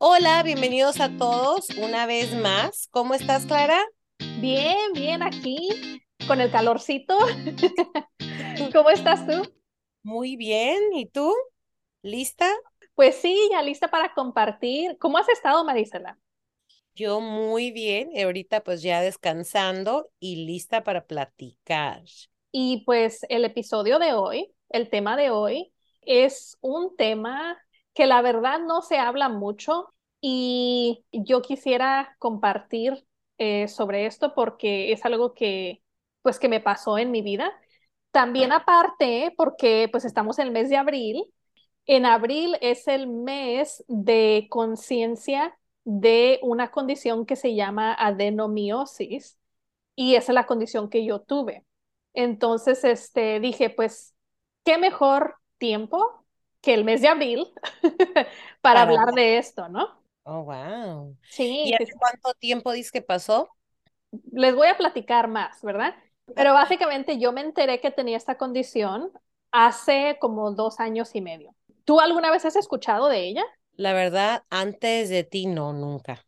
Hola, bienvenidos a todos una vez más. ¿Cómo estás, Clara? Bien, bien, aquí con el calorcito. ¿Cómo estás tú? Muy bien. ¿Y tú? ¿Lista? Pues sí, ya lista para compartir. ¿Cómo has estado, Marisela? Yo muy bien. Ahorita pues ya descansando y lista para platicar. Y pues el episodio de hoy, el tema de hoy, es un tema que la verdad no se habla mucho y yo quisiera compartir eh, sobre esto porque es algo que pues que me pasó en mi vida. También aparte, porque pues estamos en el mes de abril, en abril es el mes de conciencia de una condición que se llama adenomiosis y esa es la condición que yo tuve. Entonces, este, dije, pues, ¿qué mejor tiempo que el mes de abril para hablar de esto, ¿no? Oh, wow. Sí. ¿Y hace cuánto tiempo dices que pasó? Les voy a platicar más, ¿verdad? Pero básicamente yo me enteré que tenía esta condición hace como dos años y medio. ¿Tú alguna vez has escuchado de ella? La verdad, antes de ti no, nunca.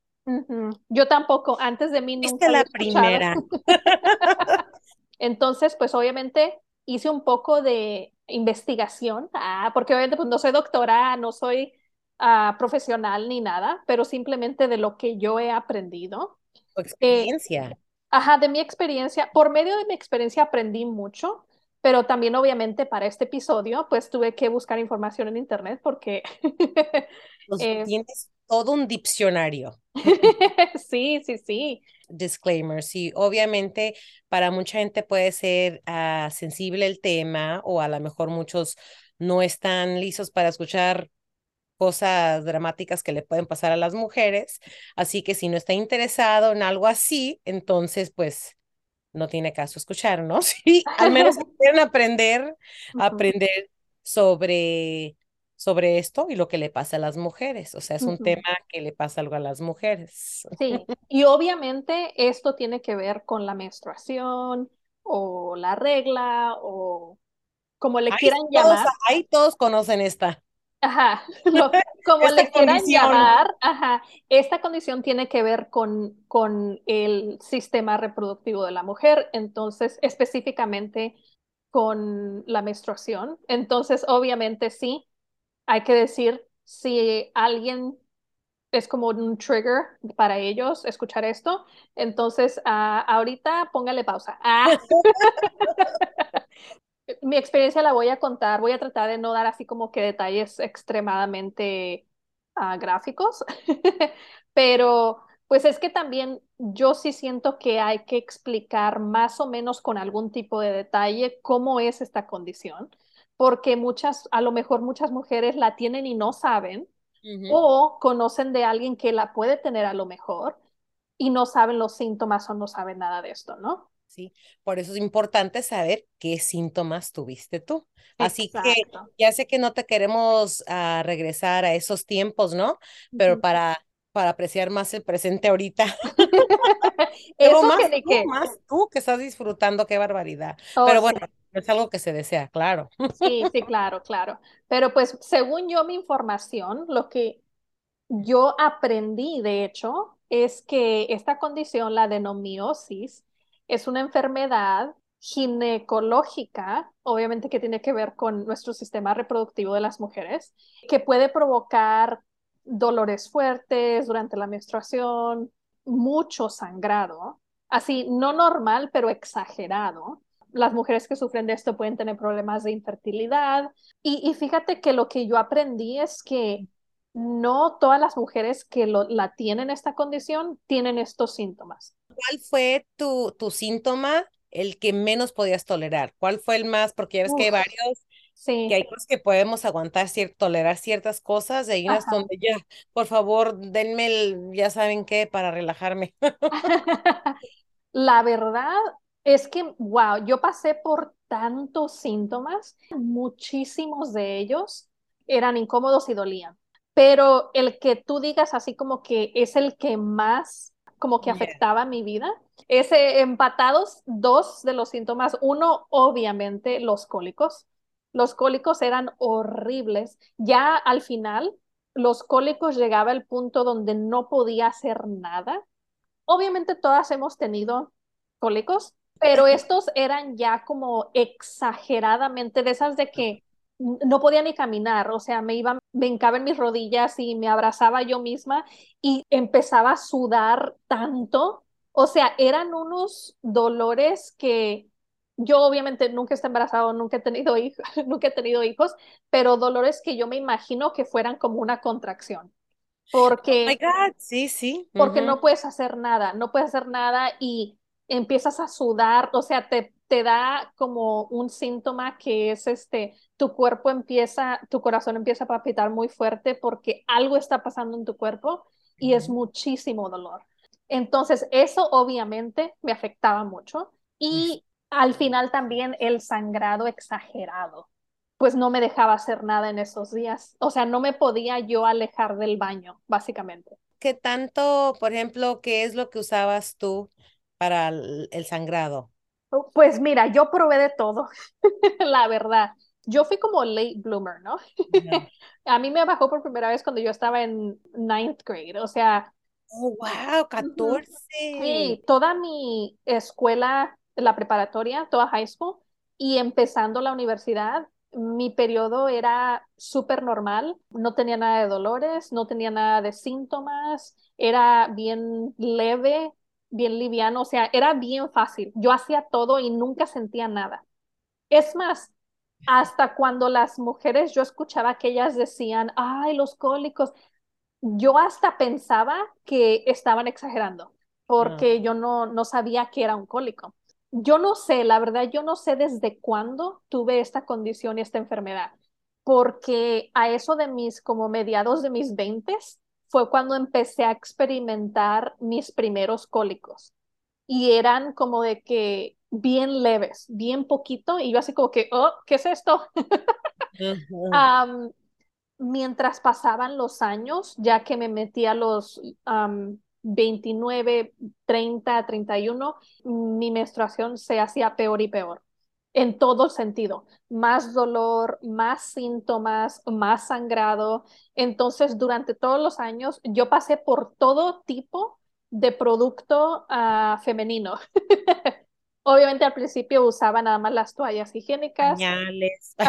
Yo tampoco, antes de mí nunca. Es la primera. Entonces, pues obviamente hice un poco de investigación, ah, porque obviamente pues, no soy doctora, no soy uh, profesional ni nada, pero simplemente de lo que yo he aprendido. Tu experiencia. Eh, ajá, de mi experiencia. Por medio de mi experiencia aprendí mucho, pero también obviamente para este episodio pues tuve que buscar información en internet porque... pues eh, tienes todo un diccionario. sí, sí, sí. Disclaimer, sí, obviamente para mucha gente puede ser uh, sensible el tema o a lo mejor muchos no están listos para escuchar cosas dramáticas que le pueden pasar a las mujeres. Así que si no está interesado en algo así, entonces pues no tiene caso escuchar, ¿no? Sí, al menos quieren aprender, aprender sobre sobre esto y lo que le pasa a las mujeres. O sea, es un tema que le pasa algo a las mujeres. Sí, y obviamente esto tiene que ver con la menstruación o la regla o como le quieran llamar. Ahí todos conocen esta. Ajá, como le quieran llamar, ajá, esta condición tiene que ver con, con el sistema reproductivo de la mujer, entonces específicamente con la menstruación. Entonces, obviamente sí, hay que decir si alguien es como un trigger para ellos escuchar esto, entonces uh, ahorita póngale pausa. Ah. mi experiencia la voy a contar, voy a tratar de no dar así como que detalles extremadamente uh, gráficos, pero pues es que también yo sí siento que hay que explicar más o menos con algún tipo de detalle cómo es esta condición, porque muchas, a lo mejor muchas mujeres la tienen y no saben, o conocen de alguien que la puede tener a lo mejor y no saben los síntomas o no saben nada de esto, ¿no? ¿sí? Por eso es importante saber qué síntomas tuviste tú. Así que ya sé que no te queremos uh, regresar a esos tiempos, ¿no? Pero para, para apreciar más el presente ahorita. Pero más, que tú, más tú que estás disfrutando, qué barbaridad. Oh, Pero bueno, es algo que se desea, claro. Sí, sí, claro, claro. Pero pues según yo mi información, lo que yo aprendí, de hecho, es que esta condición, la denomiosis, es una enfermedad ginecológica, obviamente que tiene que ver con nuestro sistema reproductivo de las mujeres, que puede provocar dolores fuertes durante la menstruación, mucho sangrado, así no normal, pero exagerado. Las mujeres que sufren de esto pueden tener problemas de infertilidad. Y, fíjate que lo que yo aprendí es que no todas las mujeres que la tienen esta condición tienen estos síntomas. ¿Cuál fue tu, tu síntoma, el que menos podías tolerar? ¿Cuál fue el más? Porque ya ves que hay varios, sí. que hay cosas que podemos aguantar, tolerar ciertas cosas, y hay unas donde ya, por favor, denme el, ya saben qué, para relajarme. La verdad es que, wow, yo pasé por tantos síntomas, muchísimos de ellos eran incómodos y dolían. Pero el que tú digas así como que es el que más como que afectaba mi vida, ese empatados dos de los síntomas, uno obviamente los cólicos, los cólicos eran horribles, ya al final los cólicos llegaba al punto donde no podía hacer nada. Obviamente todas hemos tenido cólicos, pero estos eran ya como exageradamente de esas de que no podía ni caminar, o sea, me iba, me hincaba en mis rodillas y me abrazaba yo misma y empezaba a sudar tanto, o sea, eran unos dolores que yo obviamente nunca he embarazado, nunca he tenido hijos, nunca he tenido hijos, pero dolores que yo me imagino que fueran como una contracción. Porque, oh my God, sí, sí. porque no puedes hacer nada, no puedes hacer nada y empiezas a sudar, o sea, te, te da como un síntoma que es este, tu cuerpo empieza, tu corazón empieza a palpitar muy fuerte porque algo está pasando en tu cuerpo y es muchísimo dolor. Entonces, eso obviamente me afectaba mucho y al final también el sangrado exagerado, pues no me dejaba hacer nada en esos días. O sea, no me podía yo alejar del baño, básicamente. ¿Qué tanto, por ejemplo, qué es lo que usabas tú para el, sangrado? Pues mira, yo probé de todo, la verdad. Yo fui como late bloomer, ¿no? A mí me bajó por primera vez cuando yo estaba en ninth grade, o sea. Oh, wow, 14. Sí, toda mi escuela, la preparatoria, toda high school y empezando la universidad, mi periodo era súper normal, no tenía nada de dolores, no tenía nada de síntomas, era bien leve, bien liviano, o sea, era bien fácil. Yo hacía todo y nunca sentía nada. Es más, hasta cuando las mujeres, yo escuchaba que ellas decían, ay, los cólicos, yo hasta pensaba que estaban exagerando, porque ah. yo no, no sabía que era un cólico. Yo no sé, la verdad, yo no sé desde cuándo tuve esta condición y esta enfermedad, porque a eso de mis, como mediados de mis veintes, fue cuando empecé a experimentar mis primeros cólicos. Y eran como de que bien leves, bien poquito, y yo así como que, oh, ¿qué es esto? mientras pasaban los años, ya que me metí a los 29, 30, 31, mi menstruación se hacía peor y peor en todo sentido, más dolor, más síntomas, más sangrado. Entonces, durante todos los años, yo pasé por todo tipo de producto uh, femenino. Obviamente al principio usaba nada más las toallas higiénicas. Pañales.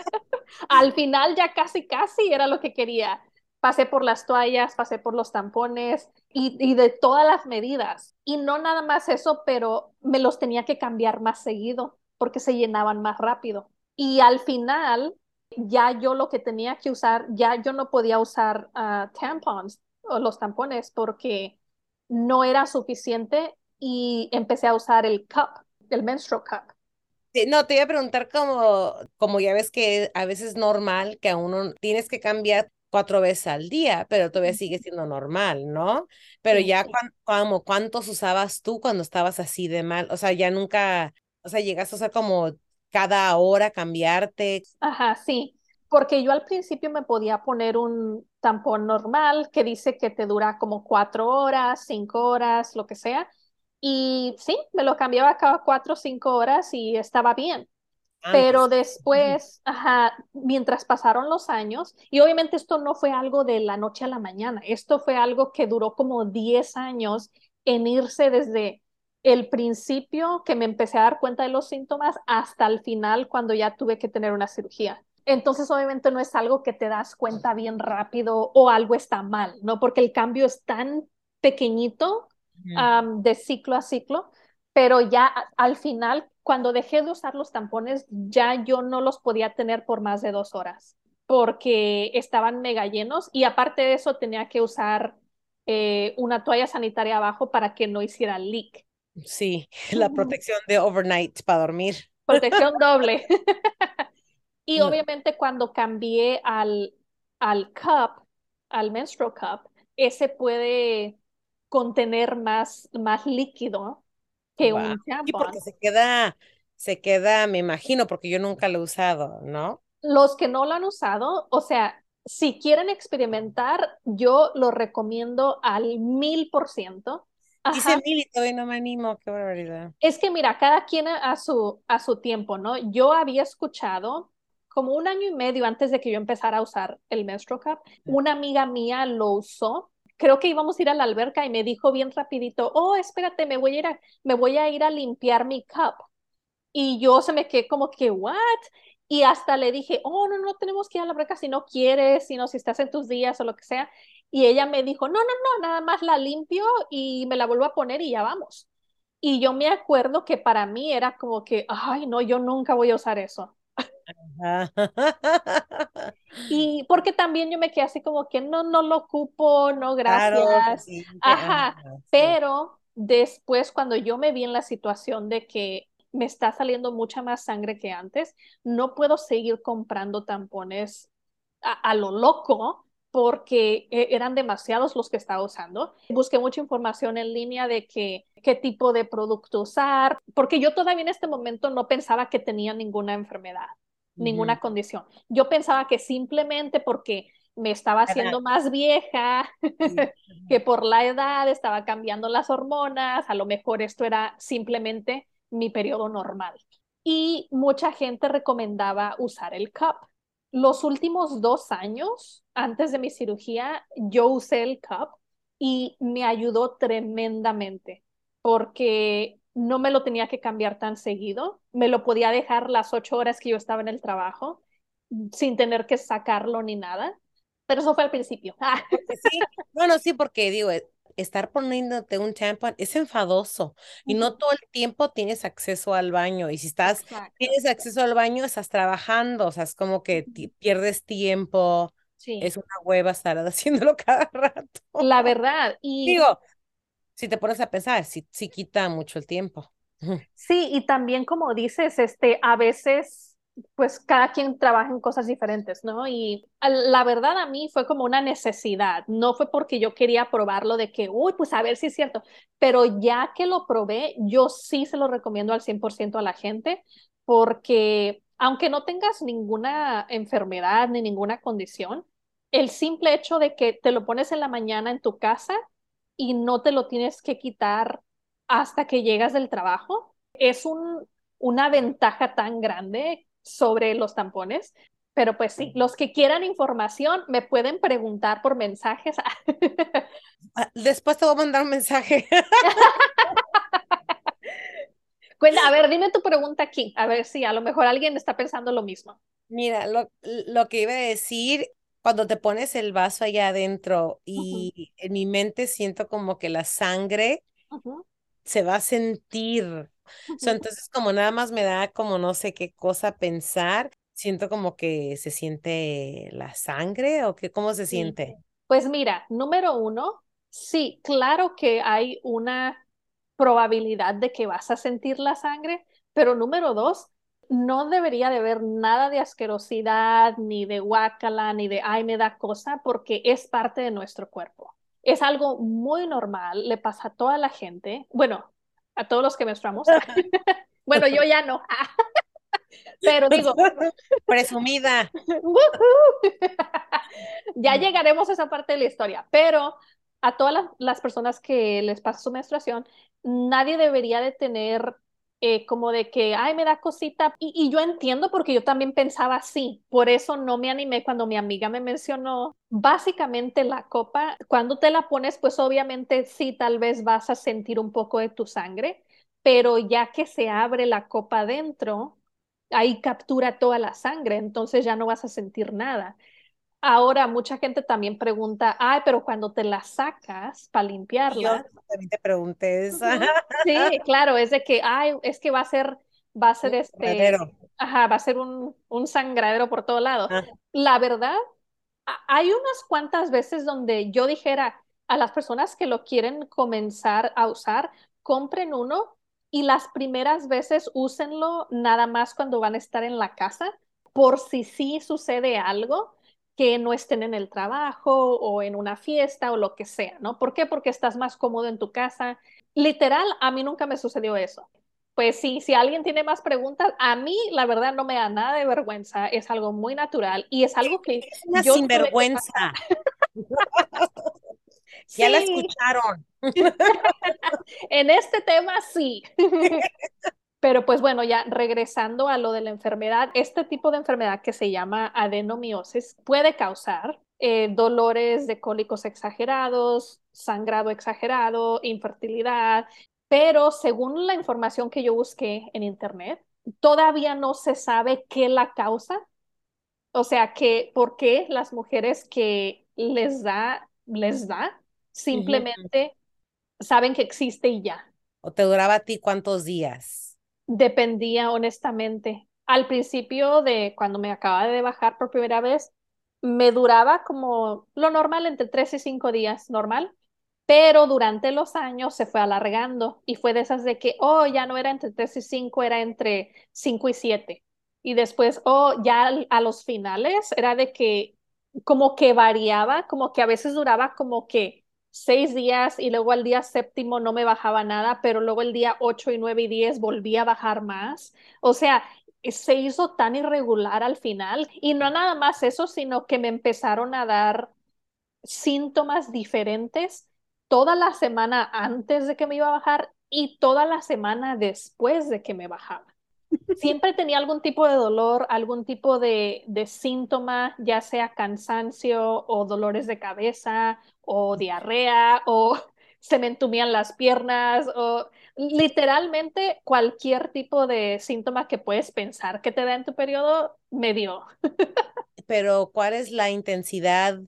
al final ya casi, casi era lo que quería pasé por las toallas, pasé por los tampones y, de todas las medidas. Y no nada más eso, pero me los tenía que cambiar más seguido porque se llenaban más rápido. Y al final, ya yo lo que tenía que usar, ya yo no podía usar uh, tampons o los tampones porque no era suficiente y empecé a usar el cup, el menstrual cup. no, te iba a preguntar como, como ya ves que a veces es normal que a uno tienes que cambiar cuatro veces al día, pero todavía sigue siendo normal, ¿no? Pero ya, como, ¿cuántos usabas tú cuando estabas así de mal? O sea, ya nunca, o sea, llegaste a usar como cada hora cambiarte. Ajá, sí, porque yo al principio me podía poner un tampón normal que dice que te dura como cuatro horas, cinco horas, lo que sea. Y sí, me lo cambiaba cada cuatro o cinco horas y estaba bien. Pero después, ajá, mientras pasaron los años, y obviamente esto no fue algo de la noche a la mañana, esto fue algo que duró como 10 años en irse desde el principio que me empecé a dar cuenta de los síntomas hasta el final cuando ya tuve que tener una cirugía. Entonces, obviamente no es algo que te das cuenta bien rápido o algo está mal, ¿no? Porque el cambio es tan pequeñito de ciclo a ciclo, pero ya al final cuando dejé de usar los tampones, ya yo no los podía tener por más de dos horas porque estaban mega llenos y aparte de eso tenía que usar eh, una toalla sanitaria abajo para que no hiciera leak. Sí, la protección de overnight para dormir. Protección doble. y obviamente cuando cambié al, al cup, al menstrual cup, ese puede contener más, más líquido que un Y porque se queda, se queda, me imagino, porque yo nunca lo he usado, ¿no? Los que no lo han usado, o sea, si quieren experimentar, yo lo recomiendo al mil por ciento. Dice mil y todavía no me animo, qué barbaridad. Es que mira, cada quien a su, a su tiempo, ¿no? Yo había escuchado como un año y medio antes de que yo empezara a usar el Menstrual Cup, una amiga mía lo usó. Creo que íbamos a ir a la alberca y me dijo bien rapidito, oh, espérate, me voy a ir a, me voy a, ir a limpiar mi cup. Y yo se me quedé como que, ¿what? Y hasta le dije, oh, no, no tenemos que ir a la alberca si no quieres, sino si estás en tus días o lo que sea. Y ella me dijo, no, no, no, nada más la limpio y me la vuelvo a poner y ya vamos. Y yo me acuerdo que para mí era como que, ay, no, yo nunca voy a usar eso. Y porque también yo me quedé así como que no, no lo ocupo, no, gracias. Ajá, pero después cuando yo me vi en la situación de que me está saliendo mucha más sangre que antes, no puedo seguir comprando tampones a, lo loco porque e, eran demasiados los que estaba usando. Busqué mucha información en línea de que, qué tipo de producto usar, porque yo todavía en este momento no pensaba que tenía ninguna enfermedad ninguna condición. Yo pensaba que simplemente porque me estaba haciendo más vieja, que por la edad estaba cambiando las hormonas, a lo mejor esto era simplemente mi periodo normal. Y mucha gente recomendaba usar el cup. Los últimos dos años, antes de mi cirugía, yo usé el cup y me ayudó tremendamente porque no me lo tenía que cambiar tan seguido, me lo podía dejar las ocho horas que yo estaba en el trabajo sin tener que sacarlo ni nada. Pero eso fue al principio. sí, bueno, sí, porque digo, eh, estar poniéndote un tampon es enfadoso y no todo el tiempo tienes acceso al baño y si estás, tienes acceso al baño, estás trabajando, o sea, es como que pierdes tiempo. Sí. Es una hueva estar haciéndolo cada rato. La verdad. Y digo, si te pones a pensar, sí, sí quita mucho el tiempo. Sí, y también como dices, este, a veces, pues cada quien trabaja en cosas diferentes, ¿no? Y la verdad a mí fue como una necesidad, no fue porque yo quería probarlo de que, uy, pues a ver si es cierto, pero ya que lo probé, yo sí se lo recomiendo al 100% a la gente, porque aunque no tengas ninguna enfermedad ni ninguna condición, el simple hecho de que te lo pones en la mañana en tu casa y no te lo tienes que quitar hasta que llegas del trabajo. Es un, una ventaja tan grande sobre los tampones. Pero pues sí, los que quieran información me pueden preguntar por mensajes. Ah, después te voy a mandar un mensaje. a ver, dime tu pregunta aquí, a ver si a lo mejor alguien está pensando lo mismo. Mira, lo, lo que iba a decir cuando te pones el vaso allá adentro y en mi mente siento como que la sangre se va a sentir. entonces como nada más me da como no sé qué cosa pensar, siento como que se siente la sangre o que cómo se siente. Pues mira, número uno, sí, claro que hay una probabilidad de que vas a sentir la sangre, pero número dos, no debería de haber nada de asquerosidad, ni de guácala, ni de ay, me da cosa, porque es parte de nuestro cuerpo. Es algo muy normal, le pasa a toda la gente, bueno, a todos los que menstruamos. bueno, yo ya no. Pero digo, presumida. ya llegaremos a esa parte de la historia, pero a todas las personas que les pasa su menstruación, nadie debería de tener eh, como de que, ay, me da cosita. Y, y, yo entiendo porque yo también pensaba así. Por eso no me animé cuando mi amiga me mencionó. Básicamente la copa, cuando te la pones, pues obviamente sí, tal vez vas a sentir un poco de tu sangre, pero ya que se abre la copa adentro, ahí captura toda la sangre, entonces ya no vas a sentir nada. Ahora, mucha gente también pregunta, ay, pero cuando te la sacas para limpiarla. Yo también te pregunté eso. Sí, claro, es de que, ay, es que va a ser, va a ser este. Ajá, va a ser un, un sangradero por todo lado. Ah. La verdad, hay unas cuantas veces donde yo dijera a las personas que lo quieren comenzar a usar, compren uno y las primeras veces úsenlo nada más cuando van a estar en la casa, por si sí sucede algo que no estén en el trabajo o en una fiesta o lo que sea, ¿no? ¿Por qué? Porque estás más cómodo en tu casa. Literal, a mí nunca me sucedió eso. Pues sí, si alguien tiene más preguntas, a mí la verdad no me da nada de vergüenza, es algo muy natural y es algo que es una yo sinvergüenza. ya la escucharon. en este tema sí. Pero pues bueno, ya regresando a lo de la enfermedad, este tipo de enfermedad que se llama adenomiosis puede causar eh, dolores de cólicos exagerados, sangrado exagerado, infertilidad, pero según la información que yo busqué en internet, todavía no se sabe qué la causa. O sea, que por qué las mujeres que les da, les da, simplemente saben que existe y ya. ¿O te duraba a ti cuántos días? Dependía honestamente. Al principio de cuando me acababa de bajar por primera vez, me duraba como lo normal, entre tres y cinco días, normal. Pero durante los años se fue alargando y fue de esas de que, oh, ya no era entre tres y cinco, era entre cinco y siete. Y después, oh, ya a los finales era de que como que variaba, como que a veces duraba como que seis días y luego al día séptimo no me bajaba nada, pero luego el día ocho y nueve y diez volvía a bajar más. O sea, se hizo tan irregular al final y no nada más eso, sino que me empezaron a dar síntomas diferentes toda la semana antes de que me iba a bajar y toda la semana después de que me bajaba. Siempre tenía algún tipo de dolor, algún tipo de, de síntoma, ya sea cansancio o dolores de cabeza o diarrea o se me entumían las piernas o literalmente cualquier tipo de síntoma que puedes pensar que te da en tu periodo me dio. Pero ¿cuál es la intensidad?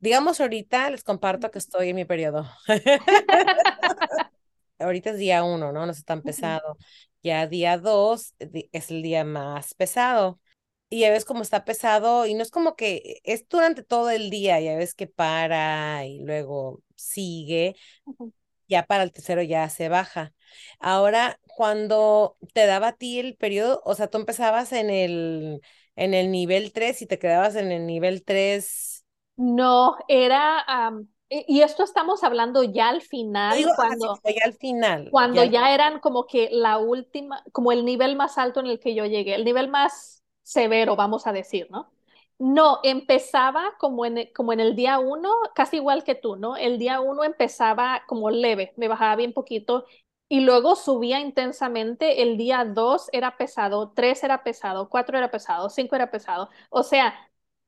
Digamos ahorita les comparto que estoy en mi periodo. ahorita es día uno, ¿no? No es tan pesado. Ya día dos es el día más pesado. Y ya ves cómo está pesado y no es como que es durante todo el día, ya ves que para y luego sigue, ya para el tercero ya se baja. Ahora, cuando te daba a ti el periodo, o sea, tú empezabas en el, en el nivel 3 y te quedabas en el nivel 3. No, era, y esto estamos hablando ya al final, cuando, ya al final. Cuando ya, eran como que la última, como el nivel más alto en el que yo llegué, el nivel más severo, vamos a decir, ¿no? No, empezaba como en, como en el día uno, casi igual que tú, ¿no? El día uno empezaba como leve, me bajaba bien poquito y luego subía intensamente. El día dos era pesado, tres era pesado, cuatro era pesado, cinco era pesado. O sea,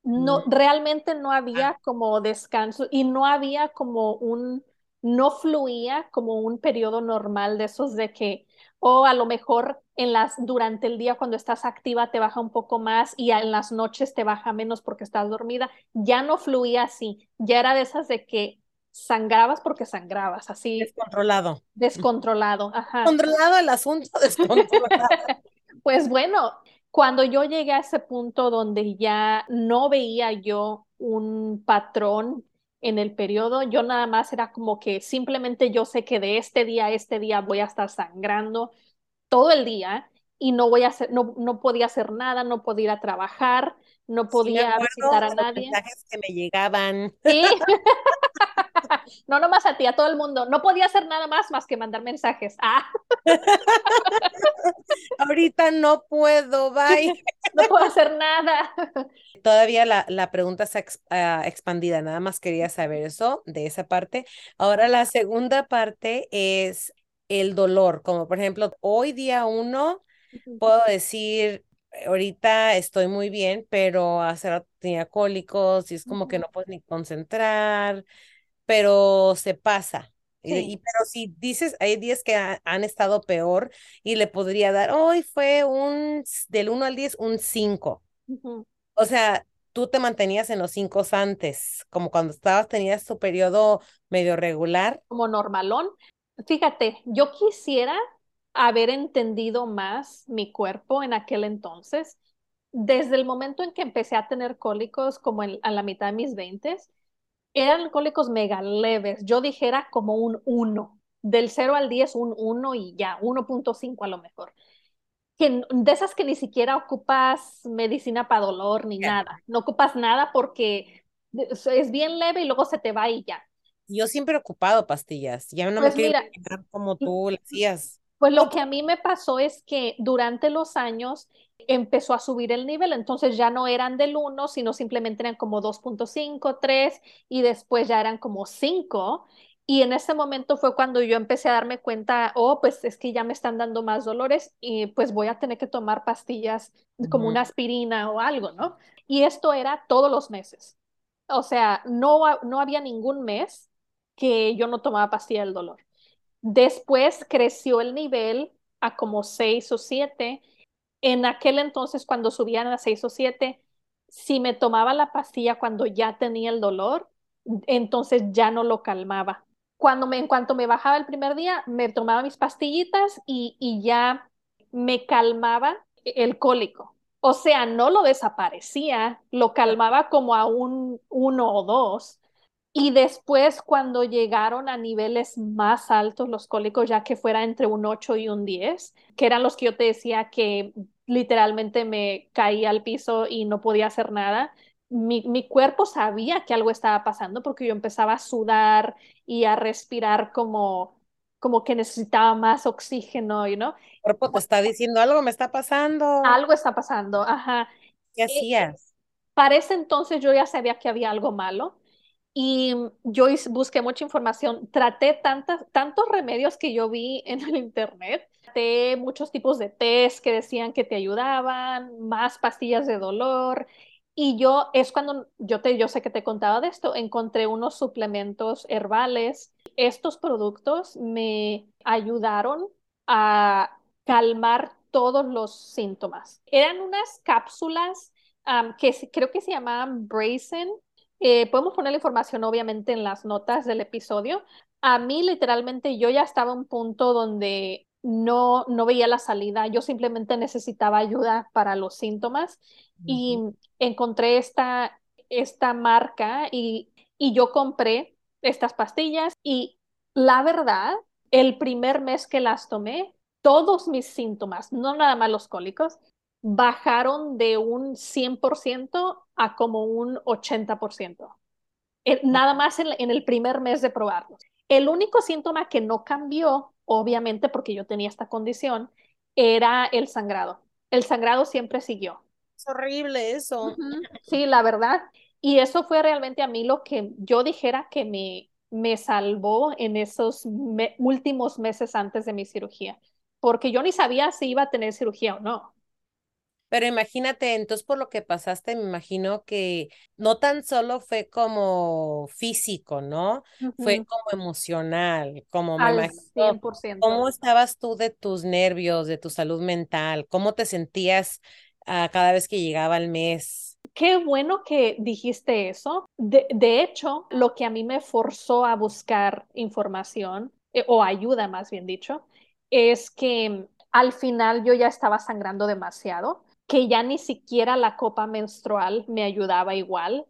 no, realmente no había ah. como descanso y no había como un, no fluía como un periodo normal de esos de que, o a lo mejor en las, durante el día cuando estás activa te baja un poco más y en las noches te baja menos porque estás dormida, ya no fluía así, ya era de esas de que sangrabas porque sangrabas, así. Descontrolado. Descontrolado, ajá. Controlado el asunto, descontrolado. pues bueno, cuando yo llegué a ese punto donde ya no veía yo un patrón en el periodo, yo nada más era como que simplemente yo sé que de este día a este día voy a estar sangrando todo el día y no voy a hacer, no, no podía hacer nada, no podía ir a trabajar, no podía visitar a nadie. mensajes que me llegaban. Sí. no nomás a ti, a todo el mundo. No podía hacer nada más más que mandar mensajes. Ah. Ahorita no puedo, bye. no puedo hacer nada. Todavía la, la pregunta está ah, expandida, nada más quería saber eso, de esa parte. Ahora la segunda parte es el dolor, como por ejemplo, hoy día uno, puedo decir, ahorita estoy muy bien, pero hace rato tenía cólicos y es como que no puedes ni concentrar, pero se pasa. Y, pero si dices, hay días que han estado peor y le podría dar, hoy fue un, del 1 al 10, un 5. O sea, tú te mantenías en los 5 antes, como cuando estabas, tenías tu periodo medio regular. Como normalón. Fíjate, yo quisiera haber entendido más mi cuerpo en aquel entonces. Desde el momento en que empecé a tener cólicos, como a la mitad de mis 20, eran cólicos mega leves. Yo dijera como un 1, del 0 al 10, un 1 y ya, 1.5 a lo mejor. Que, de esas que ni siquiera ocupas medicina para dolor ni nada. No ocupas nada porque es bien leve y luego se te va y ya. Yo siempre he ocupado pastillas. Ya no me pues quiero como tú lo hacías. Pues lo que a mí me pasó es que durante los años empezó a subir el nivel, entonces ya no eran del 1, sino simplemente eran como 2.5, 3 y después ya eran como 5 Y en ese momento fue cuando yo empecé a darme cuenta, oh, pues es que ya me están dando más dolores y pues voy a tener que tomar pastillas como una aspirina o algo, ¿no? Y esto era todos los meses. O sea, no, no había ningún mes que yo no tomaba pastilla del dolor. Después creció el nivel a como seis o siete. En aquel entonces, cuando subían a seis o siete, si me tomaba la pastilla cuando ya tenía el dolor, entonces ya no lo calmaba cuando me, en cuanto me bajaba el primer día, me tomaba mis pastillitas y, y ya me calmaba el cólico. O sea, no lo desaparecía, lo calmaba como a un uno o dos. Y después, cuando llegaron a niveles más altos los cólicos, ya que fuera entre un 8 y un 10, que eran los que yo te decía que literalmente me caía al piso y no podía hacer nada, mi, mi, cuerpo sabía que algo estaba pasando porque yo empezaba a sudar y a respirar como, como que necesitaba más oxígeno, ¿no? El cuerpo te está diciendo algo me está pasando. Algo está pasando, ajá. ¿Qué hacías? para ese entonces yo ya sabía que había algo malo y yo busqué mucha información. Traté tantas, tantos remedios que yo vi en el internet. Traté muchos tipos de test que decían que te ayudaban, más pastillas de dolor y yo, es cuando yo, te, yo sé que te he contado de esto, encontré unos suplementos herbales. Estos productos me ayudaron a calmar todos los síntomas. Eran unas cápsulas que creo que se llamaban Brazen. Eh, podemos poner la información obviamente en las notas del episodio. A mí literalmente yo ya estaba en un punto donde no, no veía la salida, yo simplemente necesitaba ayuda para los síntomas y encontré esta, esta marca y, y yo compré estas pastillas y la verdad, el primer mes que las tomé, todos mis síntomas, no nada más los cólicos, bajaron de un 100% a como un 80%. Eh, nada más en, en, el primer mes de probarlos. El único síntoma que no cambió obviamente porque yo tenía esta condición, era el sangrado. El sangrado siempre siguió. Es horrible eso. Sí, la verdad. Y eso fue realmente a mí lo que yo dijera que me, me salvó en esos últimos meses antes de mi cirugía, porque yo ni sabía si iba a tener cirugía o no. Pero imagínate, entonces por lo que pasaste, me imagino que no tan solo fue como físico, ¿no? Fue como emocional, como me imagino. 100%. ¿Cómo estabas tú de tus nervios, de tu salud mental? ¿Cómo te sentías uh, cada vez que llegaba el mes? Qué bueno que dijiste eso. De, de hecho, lo que a mí me forzó a buscar información, eh, o ayuda más bien dicho, es que al final yo ya estaba sangrando demasiado que ya ni siquiera la copa menstrual me ayudaba igual.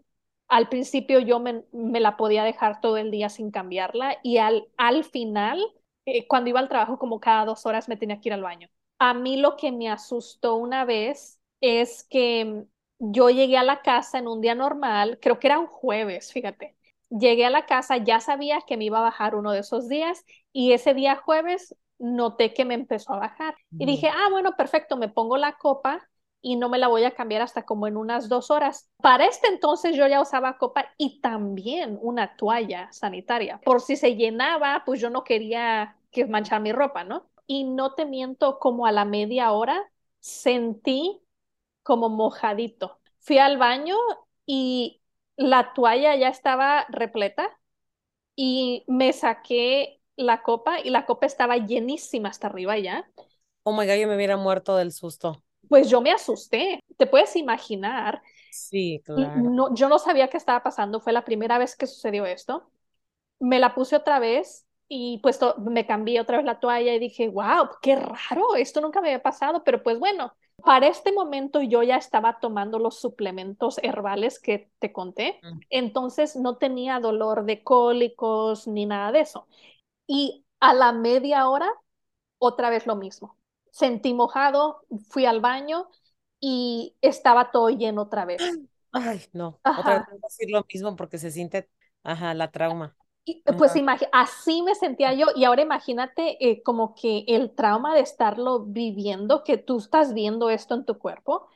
Al principio yo me, la podía dejar todo el día sin cambiarla y al, al final, eh, cuando iba al trabajo como cada dos horas me tenía que ir al baño. A mí lo que me asustó una vez es que yo llegué a la casa en un día normal, creo que era un jueves, fíjate. Llegué a la casa, ya sabía que me iba a bajar uno de esos días y ese día jueves noté que me empezó a bajar. Y dije, ah, bueno, perfecto, me pongo la copa y no me la voy a cambiar hasta como en unas dos horas. Para este entonces yo ya usaba copa y también una toalla sanitaria. Por si se llenaba, pues yo no quería que manchar mi ropa, ¿no? Y no te miento, como a la media hora sentí como mojadito. Fui al baño y la toalla ya estaba repleta y me saqué la copa y la copa estaba llenísima hasta arriba ya. Oh my God, yo me hubiera muerto del susto pues yo me asusté. Te puedes imaginar. Sí, claro. No, yo no sabía qué estaba pasando. Fue la primera vez que sucedió esto. Me la puse otra vez y pues me cambié otra vez la toalla y dije, wow, qué raro, esto nunca me había pasado, pero pues bueno, para este momento yo ya estaba tomando los suplementos herbales que te conté, entonces no tenía dolor de cólicos ni nada de eso. Y a la media hora, otra vez lo mismo sentí mojado, fui al baño y estaba todo lleno otra vez. Ay, no, otra vez decir lo mismo porque se siente, ajá, la trauma. Y, pues así me sentía yo y ahora imagínate eh, como que el trauma de estarlo viviendo, que tú estás viendo esto en tu cuerpo.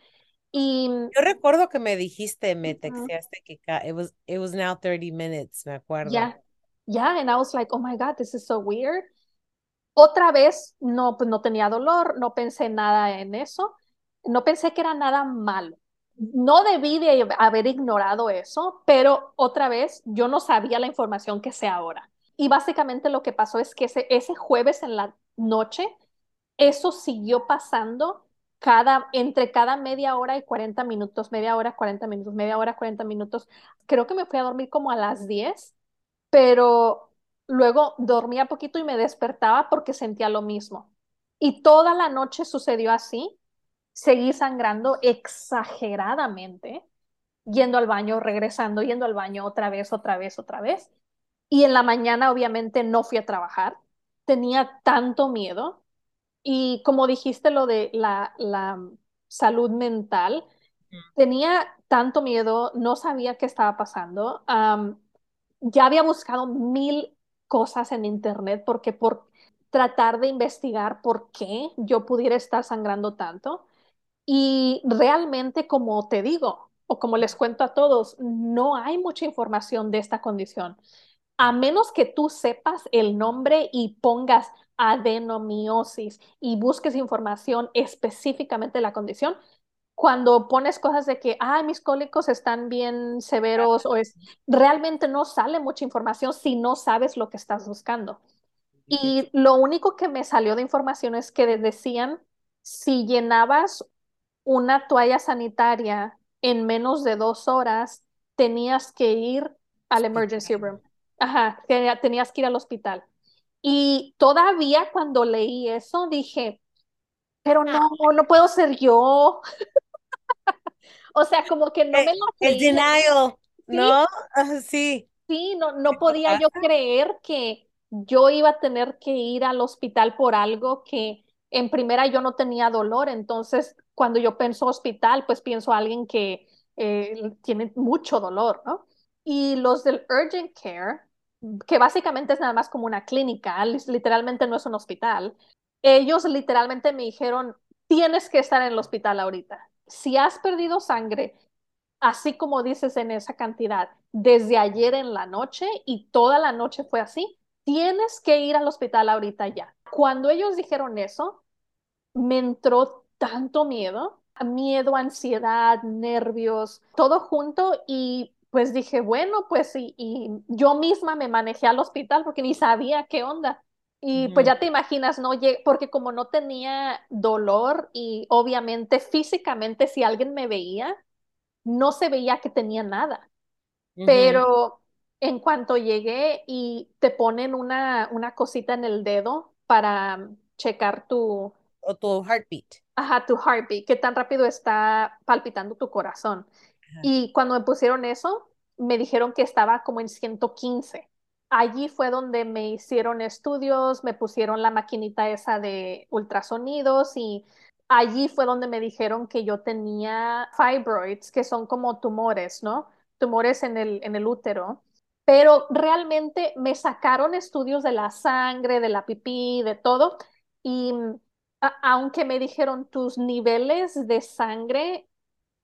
Y yo recuerdo que me dijiste, me texteaste que it was, it was now 30 minutes, me acuerdo. Ya, yeah, and I was like, oh my God, this is so weird. Otra vez, no, pues no tenía dolor, no pensé nada en eso, no pensé que era nada malo. No debí de haber ignorado eso, pero otra vez yo no sabía la información que sé ahora. Y básicamente lo que pasó es que ese, ese jueves en la noche, eso siguió pasando cada, entre cada media hora y 40 minutos, media hora, 40 minutos, media hora, 40 minutos. Creo que me fui a dormir como a las 10, pero luego dormía poquito y me despertaba porque sentía lo mismo. Y toda la noche sucedió así. Seguí sangrando exageradamente, yendo al baño, regresando, yendo al baño otra vez, otra vez, otra vez. Y en la mañana obviamente no fui a trabajar. Tenía tanto miedo y como dijiste lo de la, la salud mental, tenía tanto miedo, no sabía qué estaba pasando. ya había buscado mil cosas en internet porque por tratar de investigar por qué yo pudiera estar sangrando tanto. Y realmente, como te digo, o como les cuento a todos, no hay mucha información de esta condición. A menos que tú sepas el nombre y pongas adenomiosis y busques información específicamente de la condición, cuando pones cosas de que, ah, mis cólicos están bien severos o es, realmente no sale mucha información si no sabes lo que estás buscando. Y lo único que me salió de información es que decían, si llenabas una toalla sanitaria en menos de dos horas, tenías que ir al emergency room. Ajá, tenías que ir al hospital. Y todavía cuando leí eso dije, pero no, no puedo ser yo. o sea, como que no eh, me lo El denial, ¿no? Sí. Sí, no, no podía yo creer que yo iba a tener que ir al hospital por algo que en primera yo no tenía dolor. Entonces, cuando yo pienso hospital, pues pienso a alguien que eh, tiene mucho dolor, ¿no? Y los del urgent care que básicamente es nada más como una clínica, literalmente no es un hospital. Ellos literalmente me dijeron, tienes que estar en el hospital ahorita. Si has perdido sangre, así como dices en esa cantidad, desde ayer en la noche y toda la noche fue así, tienes que ir al hospital ahorita ya. Cuando ellos dijeron eso, me entró tanto miedo, miedo, ansiedad, nervios, todo junto y pues dije, bueno, pues y, y, yo misma me manejé al hospital porque ni sabía qué onda. Y pues ya te imaginas, ¿no? Porque como no tenía dolor y obviamente físicamente si alguien me veía, no se veía que tenía nada. Pero en cuanto llegué y te ponen una, una cosita en el dedo para checar tu... O tu heartbeat. Ajá, tu heartbeat, qué tan rápido está palpitando tu corazón. Y cuando me pusieron eso, me dijeron que estaba como en 115. Allí fue donde me hicieron estudios, me pusieron la maquinita esa de ultrasonidos y allí fue donde me dijeron que yo tenía fibroids, que son como tumores, ¿no? Tumores en el, en el útero. Pero realmente me sacaron estudios de la sangre, de la pipí, de todo. Y aunque me dijeron tus niveles de sangre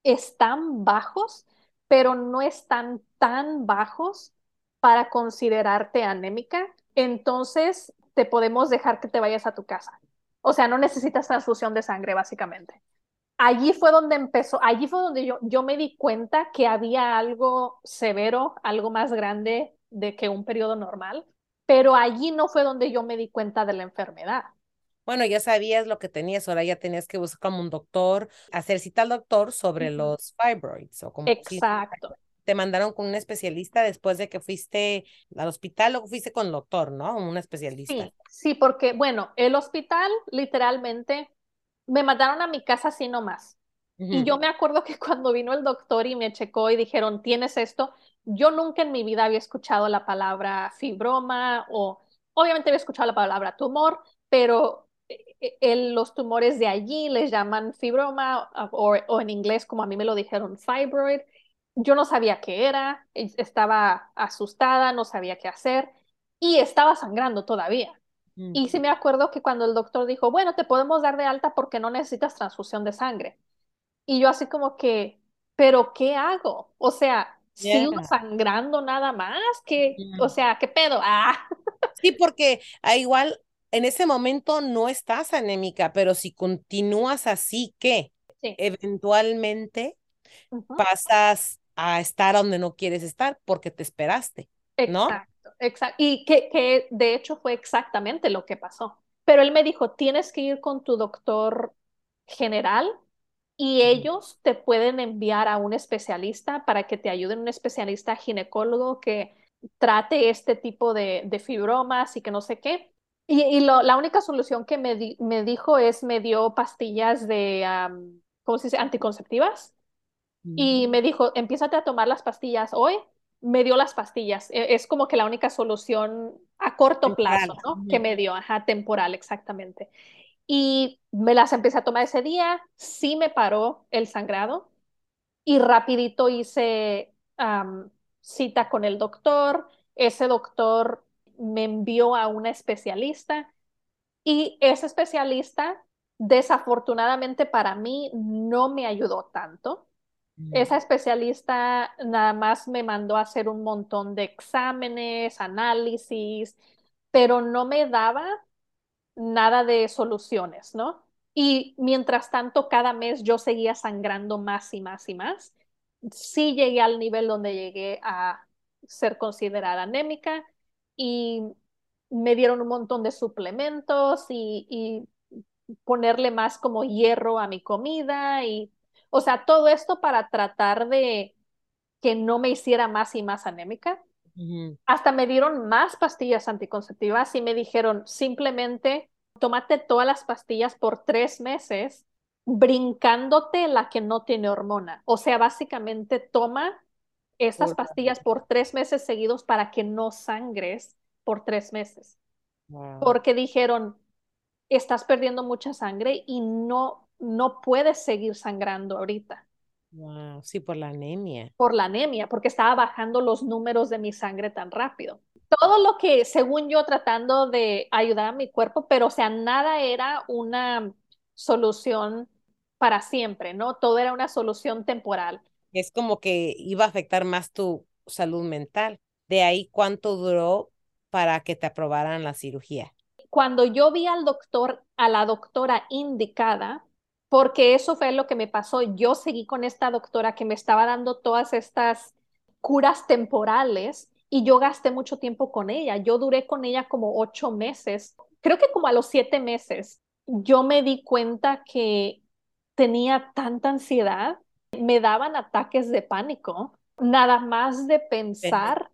están bajos, pero no están tan bajos para considerarte anémica, entonces te podemos dejar que te vayas a tu casa. O sea, no necesitas transfusión de sangre, básicamente. Allí fue donde empezó, allí fue donde yo, yo me di cuenta que había algo severo, algo más grande de que un periodo normal, pero allí no fue donde yo me di cuenta de la enfermedad bueno, ya sabías lo que tenías, ahora ya tenías que buscar como un doctor, hacer cita al doctor sobre los fibroids o como Exacto. Te mandaron con un especialista después de que fuiste al hospital o fuiste con el doctor, ¿no? Un especialista. Sí, sí, porque bueno, el hospital literalmente me mandaron a mi casa así nomás. Y yo me acuerdo que cuando vino el doctor y me checó y dijeron, tienes esto, yo nunca en mi vida había escuchado la palabra fibroma o obviamente había escuchado la palabra tumor, pero e, los tumores de allí les llaman fibroma o, o, en inglés como a mí me lo dijeron fibroid. Yo no sabía qué era, estaba asustada, no sabía qué hacer y estaba sangrando todavía. Mm. Y sí me acuerdo que cuando el doctor dijo, bueno, te podemos dar de alta porque no necesitas transfusión de sangre. Y yo así como que, pero ¿qué hago? O sea, sigo sangrando nada más, que, o sea, ¿qué pedo? Ah. Sí, porque ah, igual en ese momento no estás anémica, pero si continúas así, ¿qué? Eventualmente pasas a estar donde no quieres estar porque te esperaste, ¿no? Exacto, exacto. Y que, que de hecho fue exactamente lo que pasó. Pero él me dijo, tienes que ir con tu doctor general y ellos te pueden enviar a un especialista para que te ayuden, un especialista ginecólogo que trate este tipo de, de fibromas y que no sé qué. Y, la única solución que me, me, dijo es, me dio pastillas de, ¿cómo se dice?, anticonceptivas. Y me dijo, empiézate a tomar las pastillas hoy. Me dio las pastillas. E, es como que la única solución a corto plazo, ¿no? Que me dio, ajá, temporal, exactamente. Y me las empecé a tomar ese día. Sí me paró el sangrado. Y rapidito hice cita con el doctor. Ese doctor me envió a una especialista y ese especialista desafortunadamente para mí no me ayudó tanto. Mm. Esa especialista nada más me mandó a hacer un montón de exámenes, análisis, pero no me daba nada de soluciones, ¿no? Y mientras tanto, cada mes yo seguía sangrando más y más y más. Sí llegué al nivel donde llegué a ser considerada anémica y me dieron un montón de suplementos y, ponerle más como hierro a mi comida y, o sea, todo esto para tratar de que no me hiciera más y más anémica. Hasta me dieron más pastillas anticonceptivas y me dijeron simplemente tómate todas las pastillas por tres meses brincándote la que no tiene hormona. O sea, básicamente toma estas pastillas por tres meses seguidos para que no sangres por tres meses. Porque dijeron, estás perdiendo mucha sangre y no, no puedes seguir sangrando ahorita. Wow, sí, por la anemia. Por la anemia, porque estaba bajando los números de mi sangre tan rápido. Todo lo que, según yo, tratando de ayudar a mi cuerpo, pero o sea, nada era una solución para siempre, ¿no? Todo era una solución temporal es como que iba a afectar más tu salud mental. De ahí, ¿cuánto duró para que te aprobaran la cirugía? Cuando yo vi al doctor, a la doctora indicada, porque eso fue lo que me pasó, yo seguí con esta doctora que me estaba dando todas estas curas temporales y yo gasté mucho tiempo con ella. Yo duré con ella como ocho meses. Creo que como a los siete meses, yo me di cuenta que tenía tanta ansiedad me daban ataques de pánico, nada más de pensar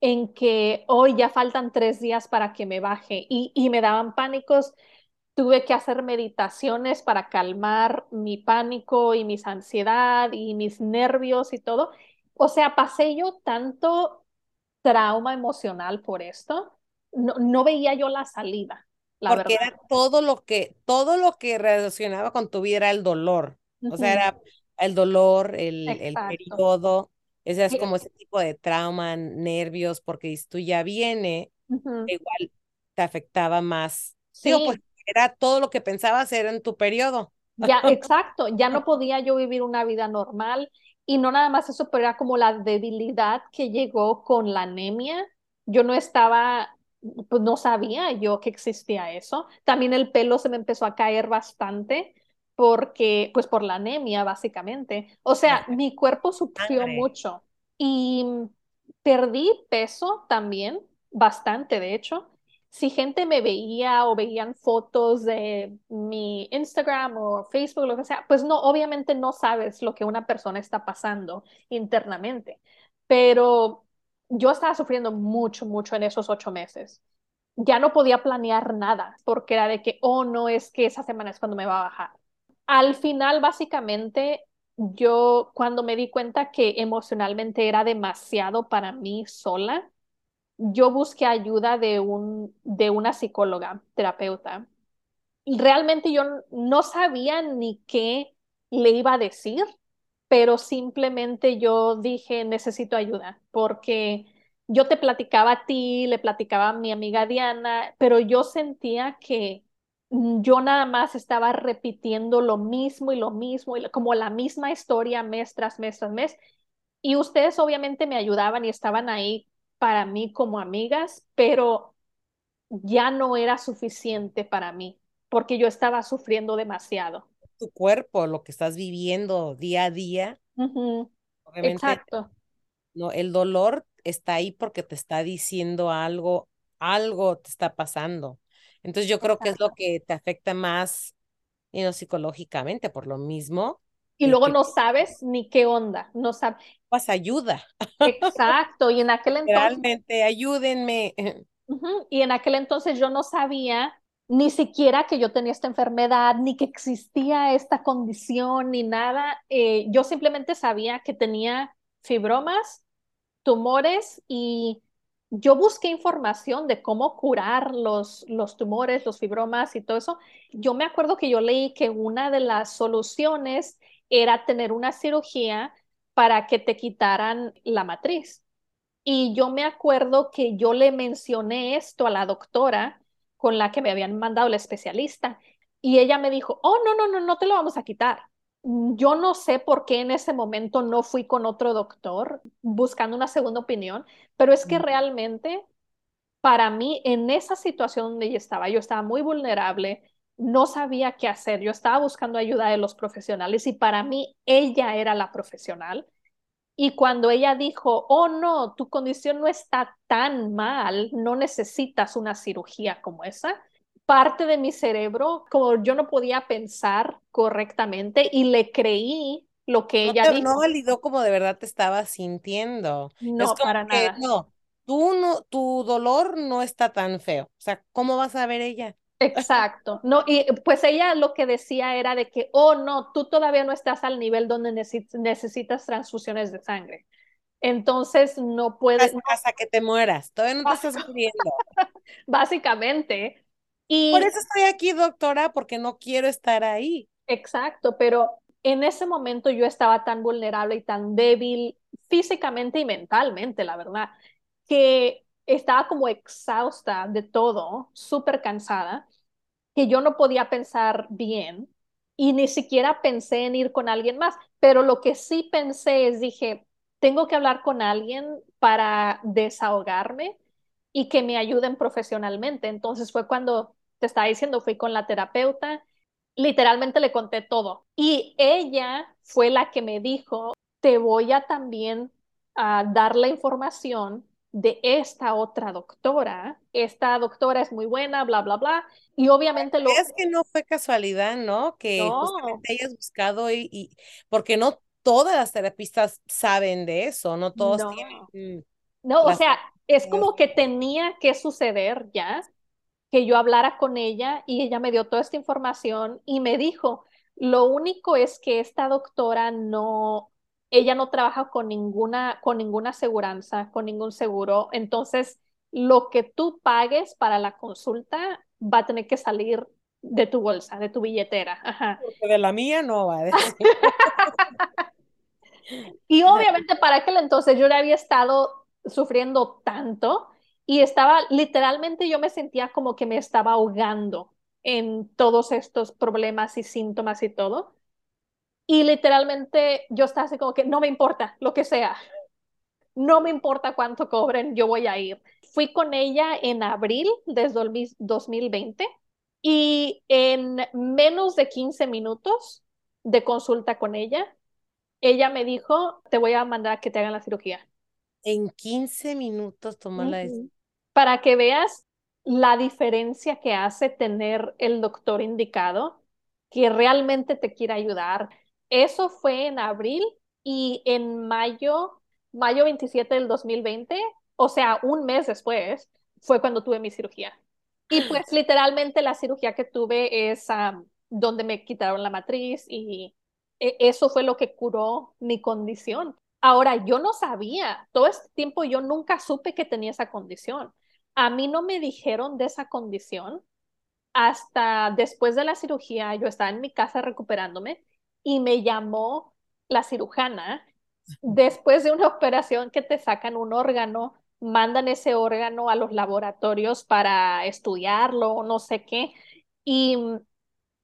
en que hoy ya faltan tres días para que me baje y, me daban pánicos. Tuve que hacer meditaciones para calmar mi pánico y mis ansiedad y mis nervios y todo. O sea, pasé yo tanto trauma emocional por esto, no, no veía yo la salida. La Porque era todo lo que, todo lo que relacionaba con tu vida era el dolor. O sea, era el dolor, el, el periodo, ese es como ese tipo de trauma, nervios, porque si tú ya viene, igual te afectaba más. Sí. pues era todo lo que pensabas era en tu periodo. Ya, exacto, ya no podía yo vivir una vida normal y no nada más eso, pero era como la debilidad que llegó con la anemia. Yo no estaba, pues no sabía yo que existía eso. También el pelo se me empezó a caer bastante porque, pues por la anemia, básicamente. O sea, mi cuerpo sufrió mucho y perdí peso también, bastante, de hecho. Si gente me veía o veían fotos de mi Instagram o Facebook, lo que sea, pues no, obviamente no sabes lo que una persona está pasando internamente, pero yo estaba sufriendo mucho, mucho en esos ocho meses. Ya no podía planear nada porque era de que, oh, no, es que esa semana es cuando me va a bajar al final, básicamente, yo cuando me di cuenta que emocionalmente era demasiado para mí sola, yo busqué ayuda de, un, de una psicóloga, terapeuta. Realmente yo no sabía ni qué le iba a decir, pero simplemente yo dije, necesito ayuda, porque yo te platicaba a ti, le platicaba a mi amiga Diana, pero yo sentía que yo nada más estaba repitiendo lo mismo y lo mismo, y como la misma historia mes tras mes tras mes, Y ustedes obviamente me ayudaban y estaban ahí para mí como amigas, pero ya no era suficiente para mí porque yo estaba sufriendo demasiado. Tu cuerpo, lo que estás viviendo día a día, obviamente, Exacto, no, el dolor está ahí porque te está diciendo algo, algo te está pasando. Entonces yo creo que es lo que te afecta más, you know, psicológicamente, por lo mismo, Y luego no sabes ni qué onda, no sabes. pues ayuda, Exacto, y en aquel entonces realmente ayúdenme. Y en aquel entonces yo no sabía ni siquiera que yo tenía esta enfermedad, ni que existía esta condición, ni nada. Eh, yo simplemente sabía que tenía fibromas, tumores y yo busqué información de cómo curar los, los tumores, los fibromas y todo eso. Yo me acuerdo que yo leí que una de las soluciones era tener una cirugía para que te quitaran la matriz. Y yo me acuerdo que yo le mencioné esto a la doctora con la que me habían mandado el especialista y ella me dijo, oh, no, no, no, no te lo vamos a quitar. Yo no sé por qué en ese momento no fui con otro doctor buscando una segunda opinión, pero es que realmente para mí en esa situación donde yo estaba, yo estaba muy vulnerable, no sabía qué hacer, yo estaba buscando ayuda de los profesionales y para mí ella era la profesional y cuando ella dijo, oh no, tu condición no está tan mal, no necesitas una cirugía como esa, parte de mi cerebro, como yo no podía pensar correctamente y le creí lo que No ella te, no dijo. validó como de verdad te estabas sintiendo. No, para que, nada. no, tú no, tu dolor no está tan feo. O sea, ¿cómo vas a ver ella? Exacto. No, y pues ella lo que decía era de que, oh no, tú todavía no estás al nivel donde necesitas, necesitas transfusiones de sangre. Entonces no puede, Hasta, no, hasta que te mueras. Todavía no te estás muriendo. básicamente. Por Y eso estoy aquí, doctora, porque no quiero estar ahí. Exacto, pero en ese momento yo estaba tan vulnerable y tan débil físicamente y mentalmente, la verdad, que estaba como exhausta de todo, súper cansada, que yo no podía pensar bien y ni siquiera pensé en ir con alguien más, pero lo que sí pensé es, dije, tengo que hablar con alguien para desahogarme y que me ayuden profesionalmente. Entonces fue cuando te estaba diciendo, fui con la terapeuta literalmente le conté todo. Y ella fue la que me dijo, te voy a también a dar la información de esta otra doctora. Esta doctora es muy buena, bla, bla, bla. Y obviamente lo... Es que no fue casualidad, ¿no? Que No, justamente hayas buscado y, y- porque no todas las terapistas saben de eso, no todos no, tienen no, o sea, es como que tenía que suceder ya que yo hablara con ella y ella me dio toda esta información y me dijo, lo único es que esta doctora no, ella no trabaja con ninguna, con ninguna aseguranza, con ningún seguro, entonces lo que tú pagues para la consulta va a tener que salir de tu bolsa, de tu billetera. Ajá. Porque de la mía no va a decir. Y obviamente para aquel entonces yo ya había estado sufriendo tanto y estaba, literalmente yo me sentía como que me estaba ahogando en todos estos problemas y síntomas y todo. Y literalmente yo estaba así como que no me importa lo que sea, no me importa cuánto cobren, yo voy a ir. Fui con ella en abril desde el 2020 y en menos de 15 minutos de consulta con ella, ella me dijo, te voy a mandar a que te hagan la cirugía. En 15 minutos tomó la decisión. Para que veas la diferencia que hace tener el doctor indicado, que realmente te quiere ayudar. Eso fue en abril y en mayo, mayo 27 del 2020, o sea, un mes después, fue cuando tuve mi cirugía. Y pues literalmente la cirugía que tuve es um, donde me quitaron la matriz y e- eso fue lo que curó mi condición. Ahora, yo no sabía, todo este tiempo yo nunca supe que tenía esa condición. A mí no me dijeron de esa condición hasta después de la cirugía, yo estaba en mi casa recuperándome y me llamó la cirujana después de una operación que te sacan un órgano, mandan ese órgano a los laboratorios para estudiarlo no sé qué. Y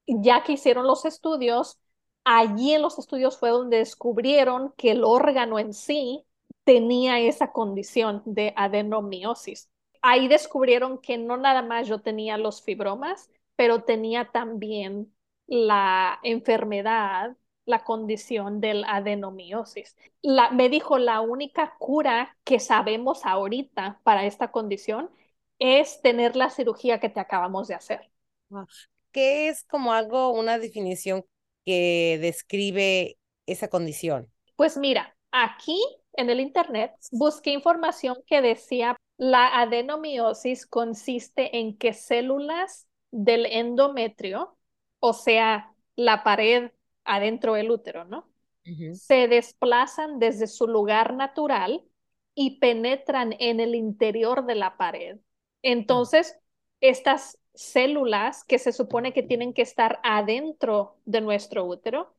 ya que hicieron los estudios, allí en los estudios fue donde descubrieron que el órgano en sí tenía esa condición de adenomiosis. Ahí descubrieron que no nada más yo tenía los fibromas, pero tenía también la enfermedad, la condición del adenomiosis. La, me dijo, la única cura que sabemos ahorita para esta condición es tener la cirugía que te acabamos de hacer. ¿Qué es como algo, una definición que describe esa condición? Pues mira, aquí en el Internet busqué información que decía la adenomiosis consiste en que células del endometrio, o sea, la pared adentro del útero, ¿no? Se desplazan desde su lugar natural y penetran en el interior de la pared. Entonces, estas células que se supone que tienen que estar adentro de nuestro útero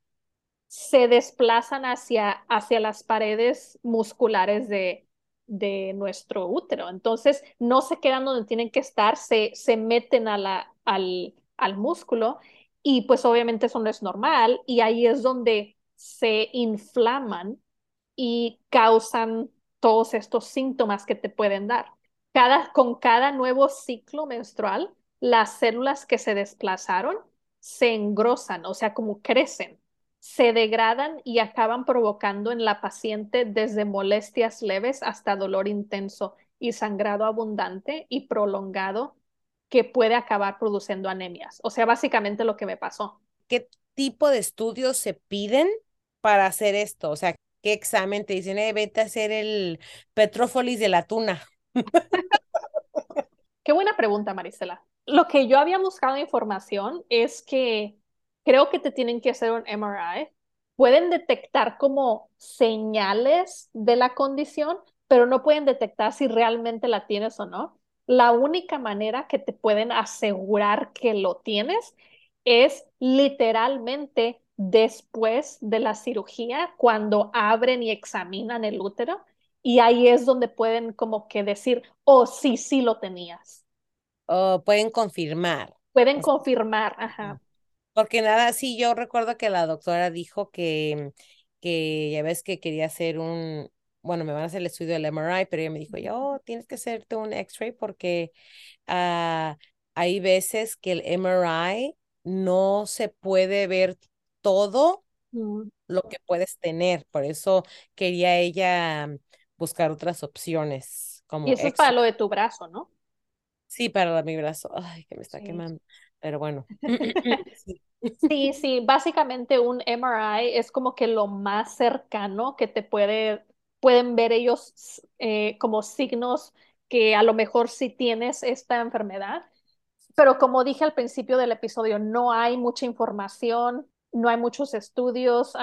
se desplazan hacia, hacia las paredes musculares de, de nuestro útero. Entonces, no se quedan donde tienen que estar, se, se meten a la, al, al músculo y pues obviamente eso no es normal y ahí es donde se inflaman y causan todos estos síntomas que te pueden dar. Cada, con cada nuevo ciclo menstrual, las células que se desplazaron se engrosan, o sea, como crecen se degradan y acaban provocando en la paciente desde molestias leves hasta dolor intenso y sangrado abundante y prolongado que puede acabar produciendo anemias. O sea, básicamente lo que me pasó. ¿Qué tipo de estudios se piden para hacer esto? O sea, ¿qué examen te dicen? Eh, vete a hacer el petrófolis de la tuna. Qué buena pregunta, Marisela. Lo que yo había buscado información es que creo que te tienen que hacer un MRI. Pueden detectar como señales de la condición, pero no pueden detectar si realmente la tienes o no. La única manera que te pueden asegurar que lo tienes es literalmente después de la cirugía, cuando abren y examinan el útero, y ahí es donde pueden como que decir, oh, sí, sí lo tenías. O pueden confirmar. Pueden confirmar, ajá. Porque nada, sí, yo recuerdo que la doctora dijo que, que ya ves que quería hacer un, bueno, me van a hacer el estudio del MRI, pero ella me dijo, yo tienes que hacerte un X-ray porque uh, hay veces que el MRI no se puede ver todo mm. lo que puedes tener. Por eso quería ella buscar otras opciones. Como y eso es para lo de tu brazo, ¿no? Sí, para mi brazo. Ay, que me está quemando. Pero bueno. Sí, sí, básicamente un MRI es como que lo más cercano que te puede, pueden ver ellos eh, como signos que a lo mejor sí tienes esta enfermedad. Pero como dije al principio del episodio, no hay mucha información, no hay muchos estudios.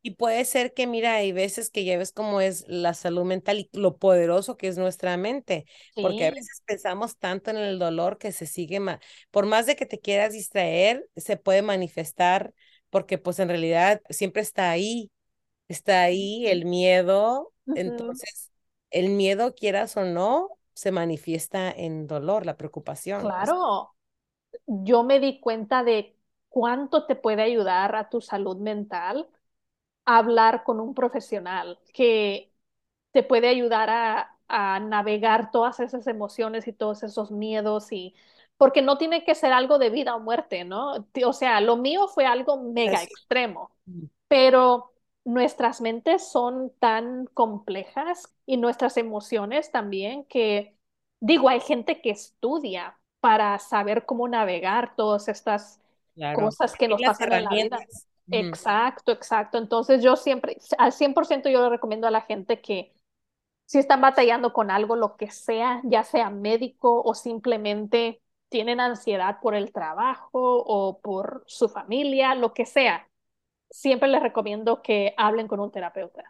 Y puede ser que, mira, hay veces que ya ves cómo es la salud mental y lo poderoso que es nuestra mente, porque a veces pensamos tanto en el dolor que se sigue, por más de que te quieras distraer, se puede manifestar, porque pues en realidad siempre está ahí, está ahí el miedo, entonces el miedo, quieras o no, se manifiesta en dolor, la preocupación. Claro, yo me di cuenta de cuánto te puede ayudar a tu salud mental hablar con un profesional que te puede ayudar a, a, navegar todas esas emociones y todos esos miedos y porque no tiene que ser algo de vida o muerte, ¿no? O sea, lo mío fue algo mega extremo, pero nuestras mentes son tan complejas y nuestras emociones también que, digo, hay gente que estudia para saber cómo navegar todas estas cosas que nos pasan en la vida. Exacto, exacto. Entonces yo siempre, al 100% yo le recomiendo a la gente que si están batallando con algo, lo que sea, ya sea médico o simplemente tienen ansiedad por el trabajo o por su familia, lo que sea, siempre les recomiendo que hablen con un terapeuta.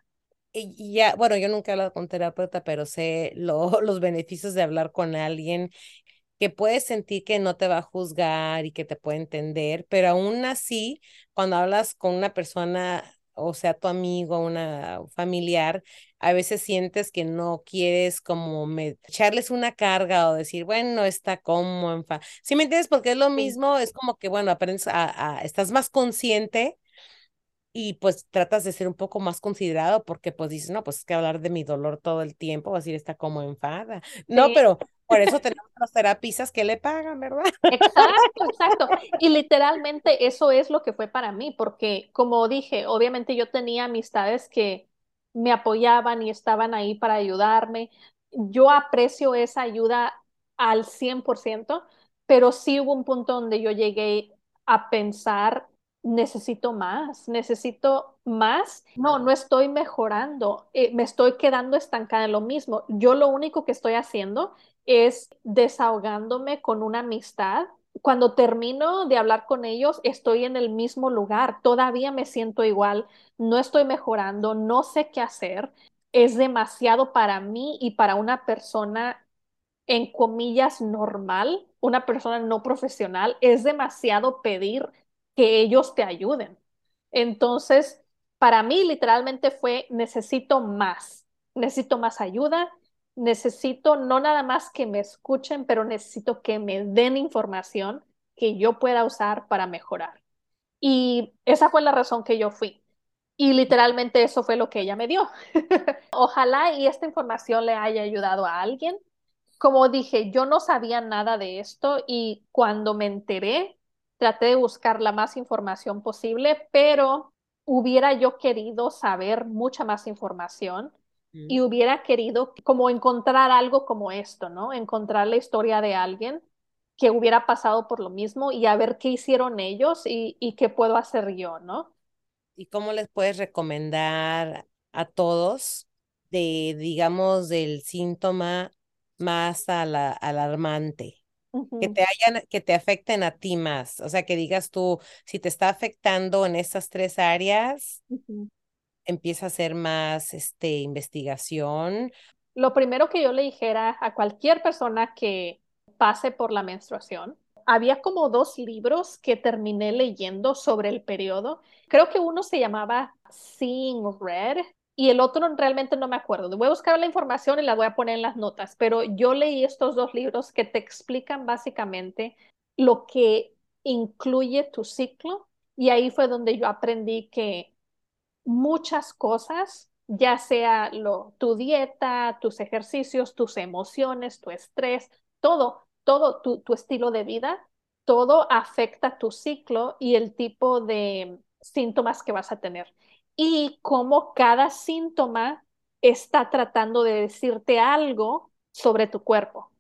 Y ya, bueno, yo nunca he hablado con terapeuta, pero sé los beneficios de hablar con alguien que puedes sentir que no te va a juzgar y que te puede entender, pero aún así, cuando hablas con una persona, o sea, tu amigo, una familiar, a veces sientes que no quieres como echarles una carga o decir, bueno, está como, ¿sí me entiendes? Porque es lo mismo, es como que, bueno, aprendes a, estás más consciente y pues tratas de ser un poco más considerado porque pues dices, no, pues es que hablar de mi dolor todo el tiempo, va a decir, está como enfada. No, pero por eso tenemos las terapistas que le pagan, ¿verdad? Exacto, exacto. Y literalmente eso es lo que fue para mí, porque como dije, obviamente yo tenía amistades que me apoyaban y estaban ahí para ayudarme. Yo aprecio esa ayuda al 100%, pero sí hubo un punto donde yo llegué a pensar necesito más, necesito más. No, no estoy mejorando, eh, me estoy quedando estancada en lo mismo. Yo lo único que estoy haciendo es desahogándome con una amistad. Cuando termino de hablar con ellos, estoy en el mismo lugar, todavía me siento igual, no estoy mejorando, no sé qué hacer. Es demasiado para mí y para una persona en comillas normal, una persona no profesional, es demasiado pedir que ellos te ayuden. Entonces, para mí literalmente fue, necesito más, necesito más ayuda, necesito no nada más que me escuchen, pero necesito que me den información que yo pueda usar para mejorar. Y esa fue la razón que yo fui. Y literalmente eso fue lo que ella me dio. Ojalá y esta información le haya ayudado a alguien. Como dije, yo no sabía nada de esto y cuando me enteré, traté de buscar la más información posible, pero hubiera yo querido saber mucha más información y hubiera querido como encontrar algo como esto, ¿no? Encontrar la historia de alguien que hubiera pasado por lo mismo y a ver qué hicieron ellos y, y qué puedo hacer yo, ¿no? ¿Y cómo les puedes recomendar a todos de, digamos, del síntoma más alarmante? Que te hayan, que te afecten a ti más. O sea, que digas tú, si te está afectando en estas tres áreas, empieza a hacer más este, investigación. Lo primero que yo le dijera a cualquier persona que pase por la menstruación, había como dos libros que terminé leyendo sobre el periodo. Creo que uno se llamaba Seeing Red y el otro realmente no me acuerdo. Voy a buscar la información y la voy a poner en las notas, pero yo leí estos dos libros que te explican básicamente lo que incluye tu ciclo y ahí fue donde yo aprendí que muchas cosas, ya sea lo, tu dieta, tus ejercicios, tus emociones, tu estrés, todo, todo tu, tu estilo de vida, todo afecta tu ciclo y el tipo de síntomas que vas a tener y cómo cada síntoma está tratando de decirte algo sobre tu cuerpo.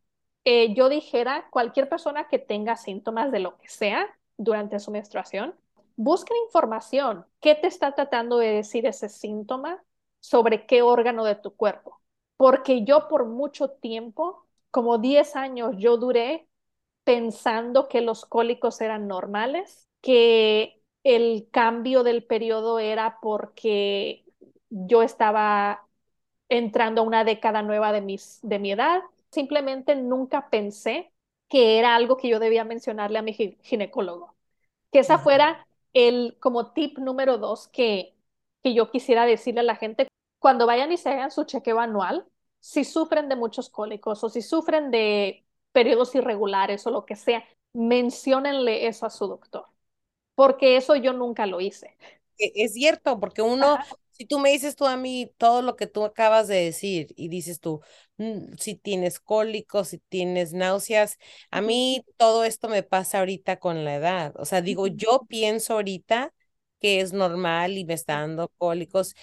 Eh, yo dijera, cualquier persona que tenga síntomas de lo que sea durante su menstruación, busquen información. ¿Qué te está tratando de decir ese síntoma sobre qué órgano de tu cuerpo? Porque yo por mucho tiempo, como 10 años, yo duré pensando que los cólicos eran normales, que el cambio del periodo era porque yo estaba entrando a una década nueva de, mis, de mi edad. Simplemente nunca pensé que era algo que yo debía mencionarle a mi ginecólogo. Que esa fuera el como tip número dos que, que yo quisiera decirle a la gente cuando vayan y se hagan su chequeo anual, si sufren de muchos cólicos o si sufren de periodos irregulares o lo que sea, menciónenle eso a su doctor porque eso yo nunca lo hice. E, es cierto, porque uno, si tú me dices tú a mí todo lo que tú acabas de decir y dices tú, mm, si tienes cólicos, si tienes náuseas, a mí todo esto me pasa ahorita con la edad. O sea, digo, yo pienso ahorita que es normal y me está dando cólicos.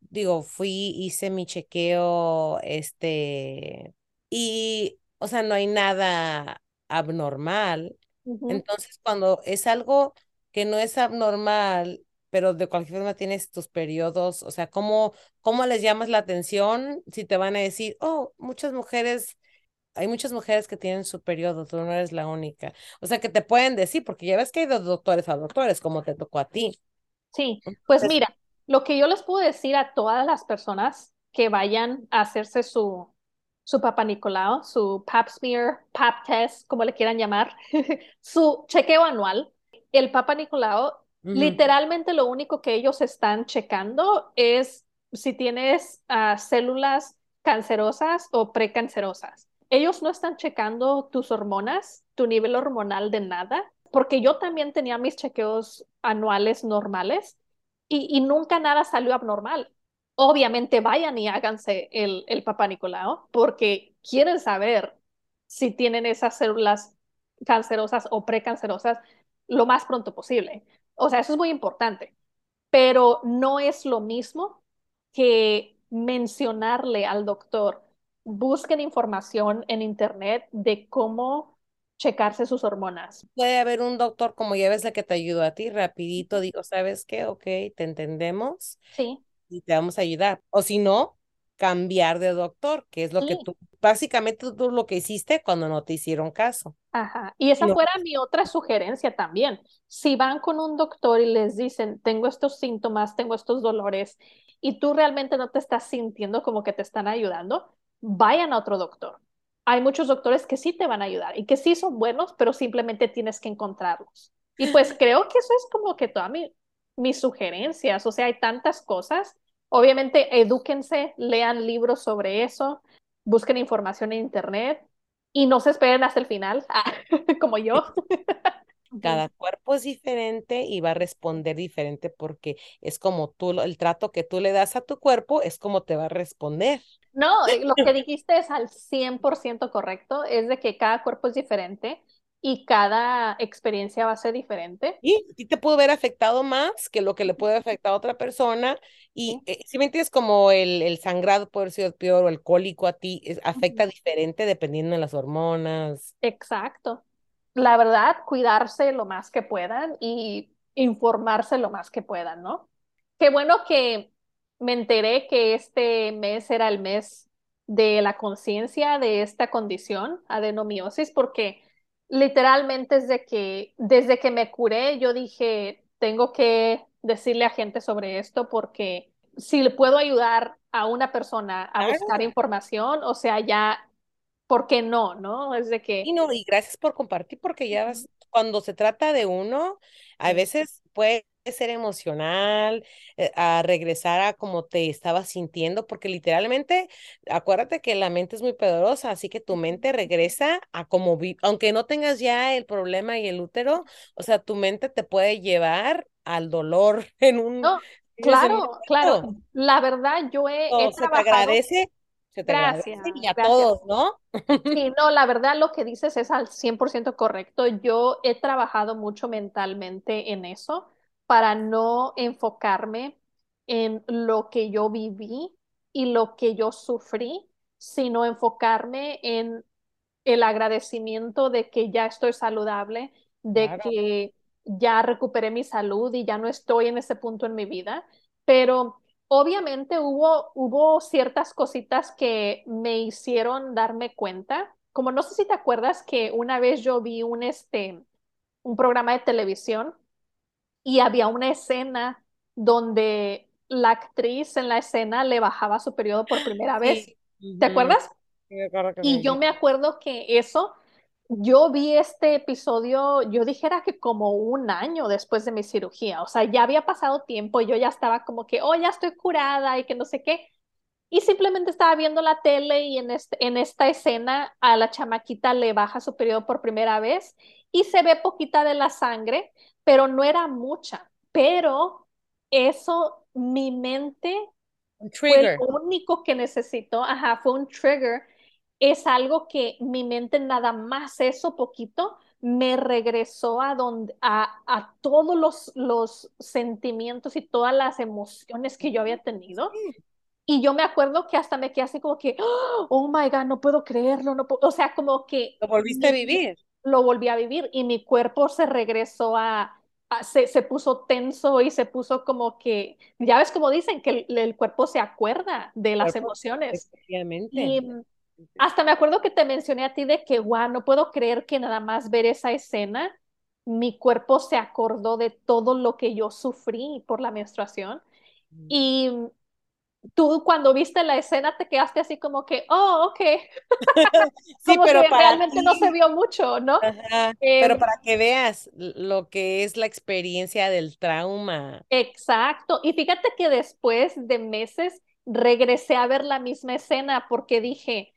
Digo, fui, hice mi chequeo, este, y, o sea, no hay nada abnormal. Entonces, cuando es algo que no es abnormal, pero de cualquier forma tienes tus periodos, o sea, ¿cómo, cómo les llamas la atención si te van a decir, oh, muchas mujeres, hay muchas mujeres que tienen su periodo, tú no eres la única. O sea, que te pueden decir, porque ya ves que hay dos doctores a doctores, como te tocó a ti. Sí, pues mira, lo que yo les puedo decir a todas las personas que vayan a hacerse su, su Papa Nicolau, su pap smear, pap test, como le quieran llamar, su chequeo anual, el Papa Nicolau, literalmente lo único que ellos están checando es si tienes ah, células cancerosas o precancerosas. Ellos no están checando tus hormonas, tu nivel hormonal de nada, porque yo también tenía mis chequeos anuales normales y, y nunca nada salió abnormal. Obviamente vayan y háganse el, el papá Nicolau porque quieren saber si tienen esas células cancerosas o precancerosas lo más pronto posible. O sea, eso es muy importante, pero no es lo mismo que mencionarle al doctor, busquen información en internet de cómo checarse sus hormonas. Puede haber un doctor, como ya ves, la que te ayudó a ti, rapidito, digo, ¿sabes qué? Ok, te entendemos. Sí. Y te vamos a ayudar. O si no, cambiar de doctor, que es lo que tú, básicamente tú lo que hiciste cuando no te hicieron caso. Ajá. Y esa No. fuera mi otra sugerencia también. Si van con un doctor y les dicen, tengo estos síntomas, tengo estos dolores, y tú realmente no te estás sintiendo como que te están ayudando, vayan a otro doctor. Hay muchos doctores que sí te van a ayudar y que sí son buenos, pero simplemente tienes que encontrarlos. Y pues creo que eso es como que todas mi, mis sugerencias. O sea, hay tantas cosas. Obviamente, edúquense, lean libros sobre eso, busquen información en internet y no se esperen hasta el final, como yo. Cada cuerpo es diferente y va a responder diferente porque es como tú, el trato que tú le das a tu cuerpo es como te va a responder. No, eh, lo que dijiste es al 100% correcto, es de que cada cuerpo es diferente y cada experiencia va a ser diferente. Y a ti te pudo haber afectado más que lo que le puede afectar a otra persona. Y eh, si me entiendes, como el, el sangrado puede haber sido peor o el cólico a ti, es- afecta diferente dependiendo de las hormonas. Exacto. La verdad, cuidarse lo más que puedan y informarse lo más que puedan, ¿no? Qué bueno que me enteré que este mes era el mes de la conciencia de esta condición, adenomiosis, porque literalmente desde que, desde que me curé, yo dije, tengo que decirle a gente sobre esto porque si le puedo ayudar a una persona a Claro. buscar información, o sea, ya, ¿por qué no? ¿No? Es de que... Y no, y gracias por compartir, porque ya vas, cuando se trata de uno, a veces puede ser emocional, eh, a regresar a como te estabas sintiendo, porque literalmente, acuérdate que la mente es muy poderosa, así que tu mente regresa a como vi, aunque no tengas ya el problema y el útero, o sea, tu mente te puede llevar al dolor en un, claro, claro. La verdad, yo he, se te agradece, se te agradece Gracias, y a gracias. todos, ¿no? Sí, no, la verdad lo que dices es al 100% correcto. Yo he trabajado mucho mentalmente en eso para no enfocarme en lo que yo viví y lo que yo sufrí, sino enfocarme en el agradecimiento de que ya estoy saludable, de Claro. que ya recuperé mi salud y ya no estoy en ese punto en mi vida, pero obviamente hubo, hubo ciertas cositas que me hicieron darme cuenta, como no sé si te acuerdas que una vez yo vi un, este, un programa de televisión y había una escena donde la actriz en la escena le bajaba su periodo por primera vez. Sí. ¿Te acuerdas? Sí, Y me yo me acuerdo que eso, yo vi este episodio, yo dijera que como un año después de mi cirugía, o sea, ya había pasado tiempo y yo ya estaba como que, oh, ya estoy curada y que no sé qué. Y simplemente estaba viendo la tele y en, este, en esta escena a la chamaquita le baja su periodo por primera vez y se ve poquita de la sangre, pero no era mucha. Pero eso, mi mente Un fue el trigger. único que necesitó, ajá, fue un trigger. Es algo que mi mente nada más eso poquito me regresó a donde a, a todos los, los sentimientos y todas las emociones que yo había tenido. Y yo me acuerdo que hasta me quedé así como que, oh my God, no puedo creerlo, no puedo, o sea, como que Lo volviste a vivir. Lo volví a vivir y mi cuerpo se regresó a, a- se, se puso tenso y se puso como que, ya ves como dicen, que el, el cuerpo se acuerda de las Cuerpo, emociones. Y hasta me acuerdo que te mencioné a ti de que, wow, no puedo creer que nada más ver esa escena, mi cuerpo se acordó de todo lo que yo sufrí por la menstruación. Y tú cuando viste la escena te quedaste así como que, oh, ok, Sí, como pero que para realmente no se vio mucho, ¿no? ajá, Eh, pero para que veas lo que es la experiencia del trauma. exacto. Y fíjate que después de meses regresé a ver la misma escena porque dije,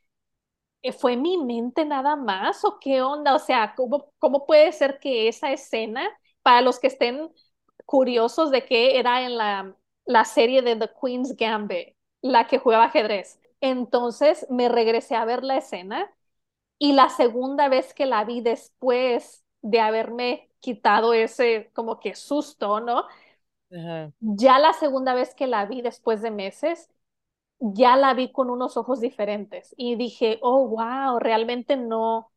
"¿Eh, ¿fue mi mente nada más o qué onda? O sea, ¿cómo, cómo puede ser que esa escena, para los que estén curiosos de que era en la, la serie de The Queen's Gambit, la que jugaba ajedrez. Entonces me regresé a ver la escena y la segunda vez que la vi después de haberme quitado ese como que susto, ¿no? Ya la segunda vez que la vi después de meses, ya la vi con unos ojos diferentes y dije, oh, wow, realmente no,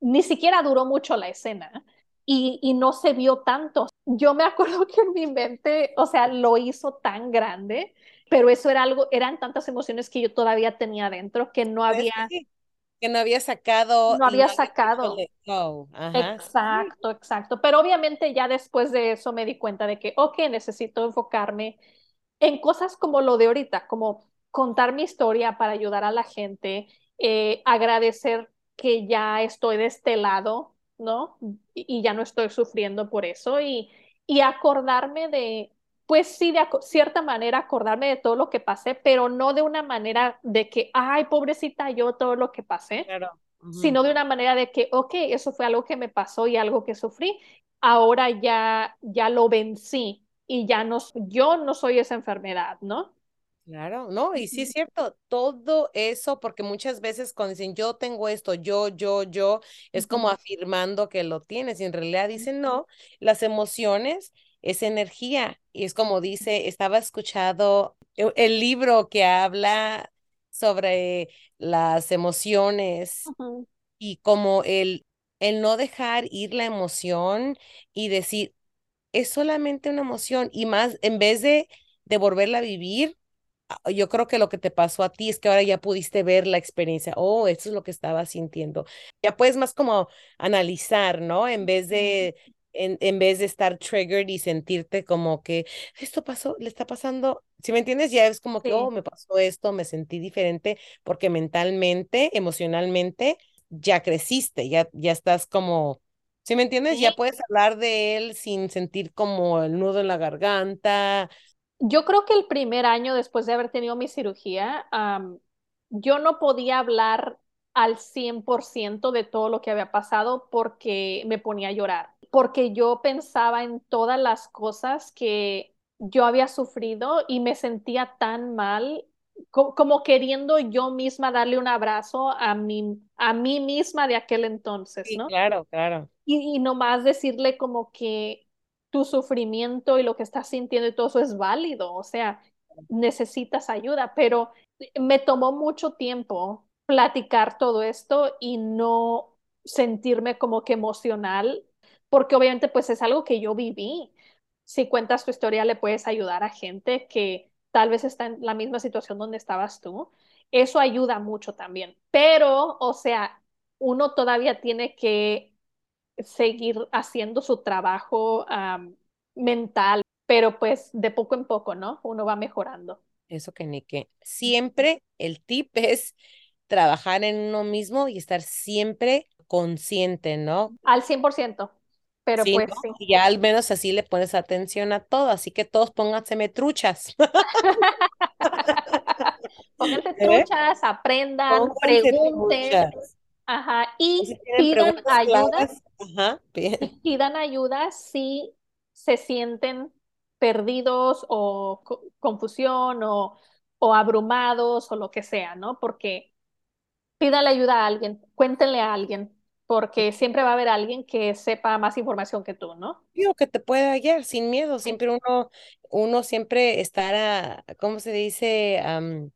ni siquiera duró mucho la escena y, y no se vio tanto. Yo me acuerdo que en mi mente, o sea, lo hizo tan grande, pero eso era algo, eran tantas emociones que yo todavía tenía dentro que no había, sí, que no había sacado no había sacado. Ajá. Exacto, exacto. Pero obviamente ya después de eso me di cuenta de que, ok, necesito enfocarme en cosas como lo de ahorita, como contar mi historia para ayudar a la gente, eh, agradecer que ya estoy de este lado, ¿no? Y, y ya no estoy sufriendo por eso y, y acordarme de, pues sí, de cierta manera acordarme de todo lo que pasé, pero no de una manera de que, ay, pobrecita yo, todo lo que pasé claro. Sino de una manera de que, ok, eso fue algo que me pasó y algo que sufrí, ahora ya, ya lo vencí y ya no, yo no soy esa enfermedad, ¿no? Claro, no, y sí es cierto, todo eso, porque muchas veces cuando dicen yo tengo esto, yo, yo, yo, es como afirmando que lo tienes y en realidad dicen no, las emociones es energía y es como dice, estaba escuchado e- el libro que habla sobre las emociones y como el, el no dejar ir la emoción y decir, es solamente una emoción y más, en vez de, de volverla a vivir yo creo que lo que te pasó a ti es que ahora ya pudiste ver la experiencia. Oh, eso es lo que estaba sintiendo. Ya puedes más como analizar, ¿no? En vez de, en, en vez de estar triggered y sentirte como que esto pasó, le está pasando. Si me entiendes, ya es como que, oh, me pasó esto, me sentí diferente, porque mentalmente, emocionalmente, ya creciste, ya, ya estás como. Si me entiendes, ya puedes hablar de él sin sentir como el nudo en la garganta. Yo creo que el primer año después de haber tenido mi cirugía, yo no podía hablar al 100% de todo lo que había pasado porque me ponía a llorar, porque yo pensaba en todas las cosas que yo había sufrido y me sentía tan mal, co- como queriendo yo misma darle un abrazo a mí, a mí misma de aquel entonces, Sí, ¿no? claro, claro. Y, y nomás decirle como que tu sufrimiento y lo que estás sintiendo y todo eso es válido, o sea, necesitas ayuda, pero me tomó mucho tiempo platicar todo esto y no sentirme como que emocional, porque obviamente pues es algo que yo viví. Si cuentas tu historia le puedes ayudar a gente que tal vez está en la misma situación donde estabas tú. Eso ayuda mucho también, pero, o sea, uno todavía tiene que seguir haciendo su trabajo um, mental, pero pues de poco en poco, ¿no? Uno va mejorando. Eso que ni qué. Siempre el tip es trabajar en uno mismo y estar siempre consciente, ¿no? Al 100%, pero Sí, ¿no? pues sí. Y ya al menos así le pones atención a todo, así que todos pónganse truchas. Pónganse ¿Eh? truchas, aprendan, Pónganse pregunten, truchas. Ajá, Y pidan ayuda, ajá, bien. y pidan ayuda si se sienten perdidos o co- confusión o, o abrumados o lo que sea, ¿no? Porque Pídale ayuda a alguien, cuéntenle a alguien, porque siempre va a haber alguien que sepa más información que tú, ¿no? Digo que te puede hallar sin miedo, siempre uno, uno siempre estará, ¿cómo se dice? Am,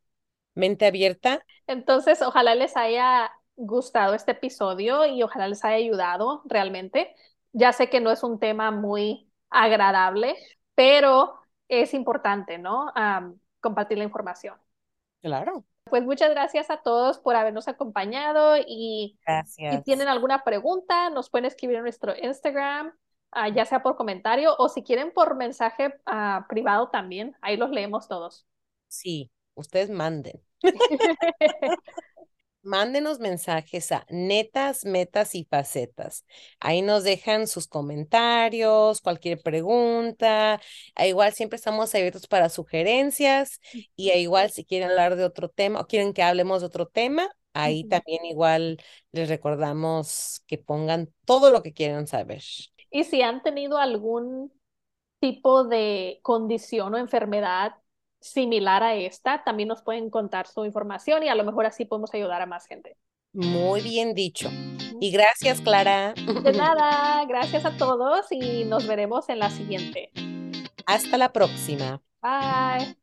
mente abierta. Entonces, ojalá les haya gustado este episodio y ojalá les haya ayudado realmente. Ya sé que no es un tema muy agradable, pero es importante, ¿no? Compartir la información. Claro. Pues muchas gracias a todos por habernos acompañado y si tienen alguna pregunta, nos pueden escribir en nuestro Instagram, ah, ya sea por comentario o si quieren por mensaje ah, privado también, ahí los leemos todos. Sí, ustedes manden. Mándenos mensajes a netas, metas y facetas. Ahí nos dejan sus comentarios, cualquier pregunta. A igual siempre estamos abiertos para sugerencias y a igual si quieren hablar de otro tema o quieren que hablemos de otro tema, ahí también igual les recordamos que pongan todo lo que quieran saber. Y si han tenido algún tipo de condición o enfermedad similar a esta, también nos pueden contar su información y a lo mejor así podemos ayudar a más gente. Muy bien dicho. Y gracias, Clara. De nada, gracias a todos y nos veremos en la siguiente. Hasta la próxima. Bye.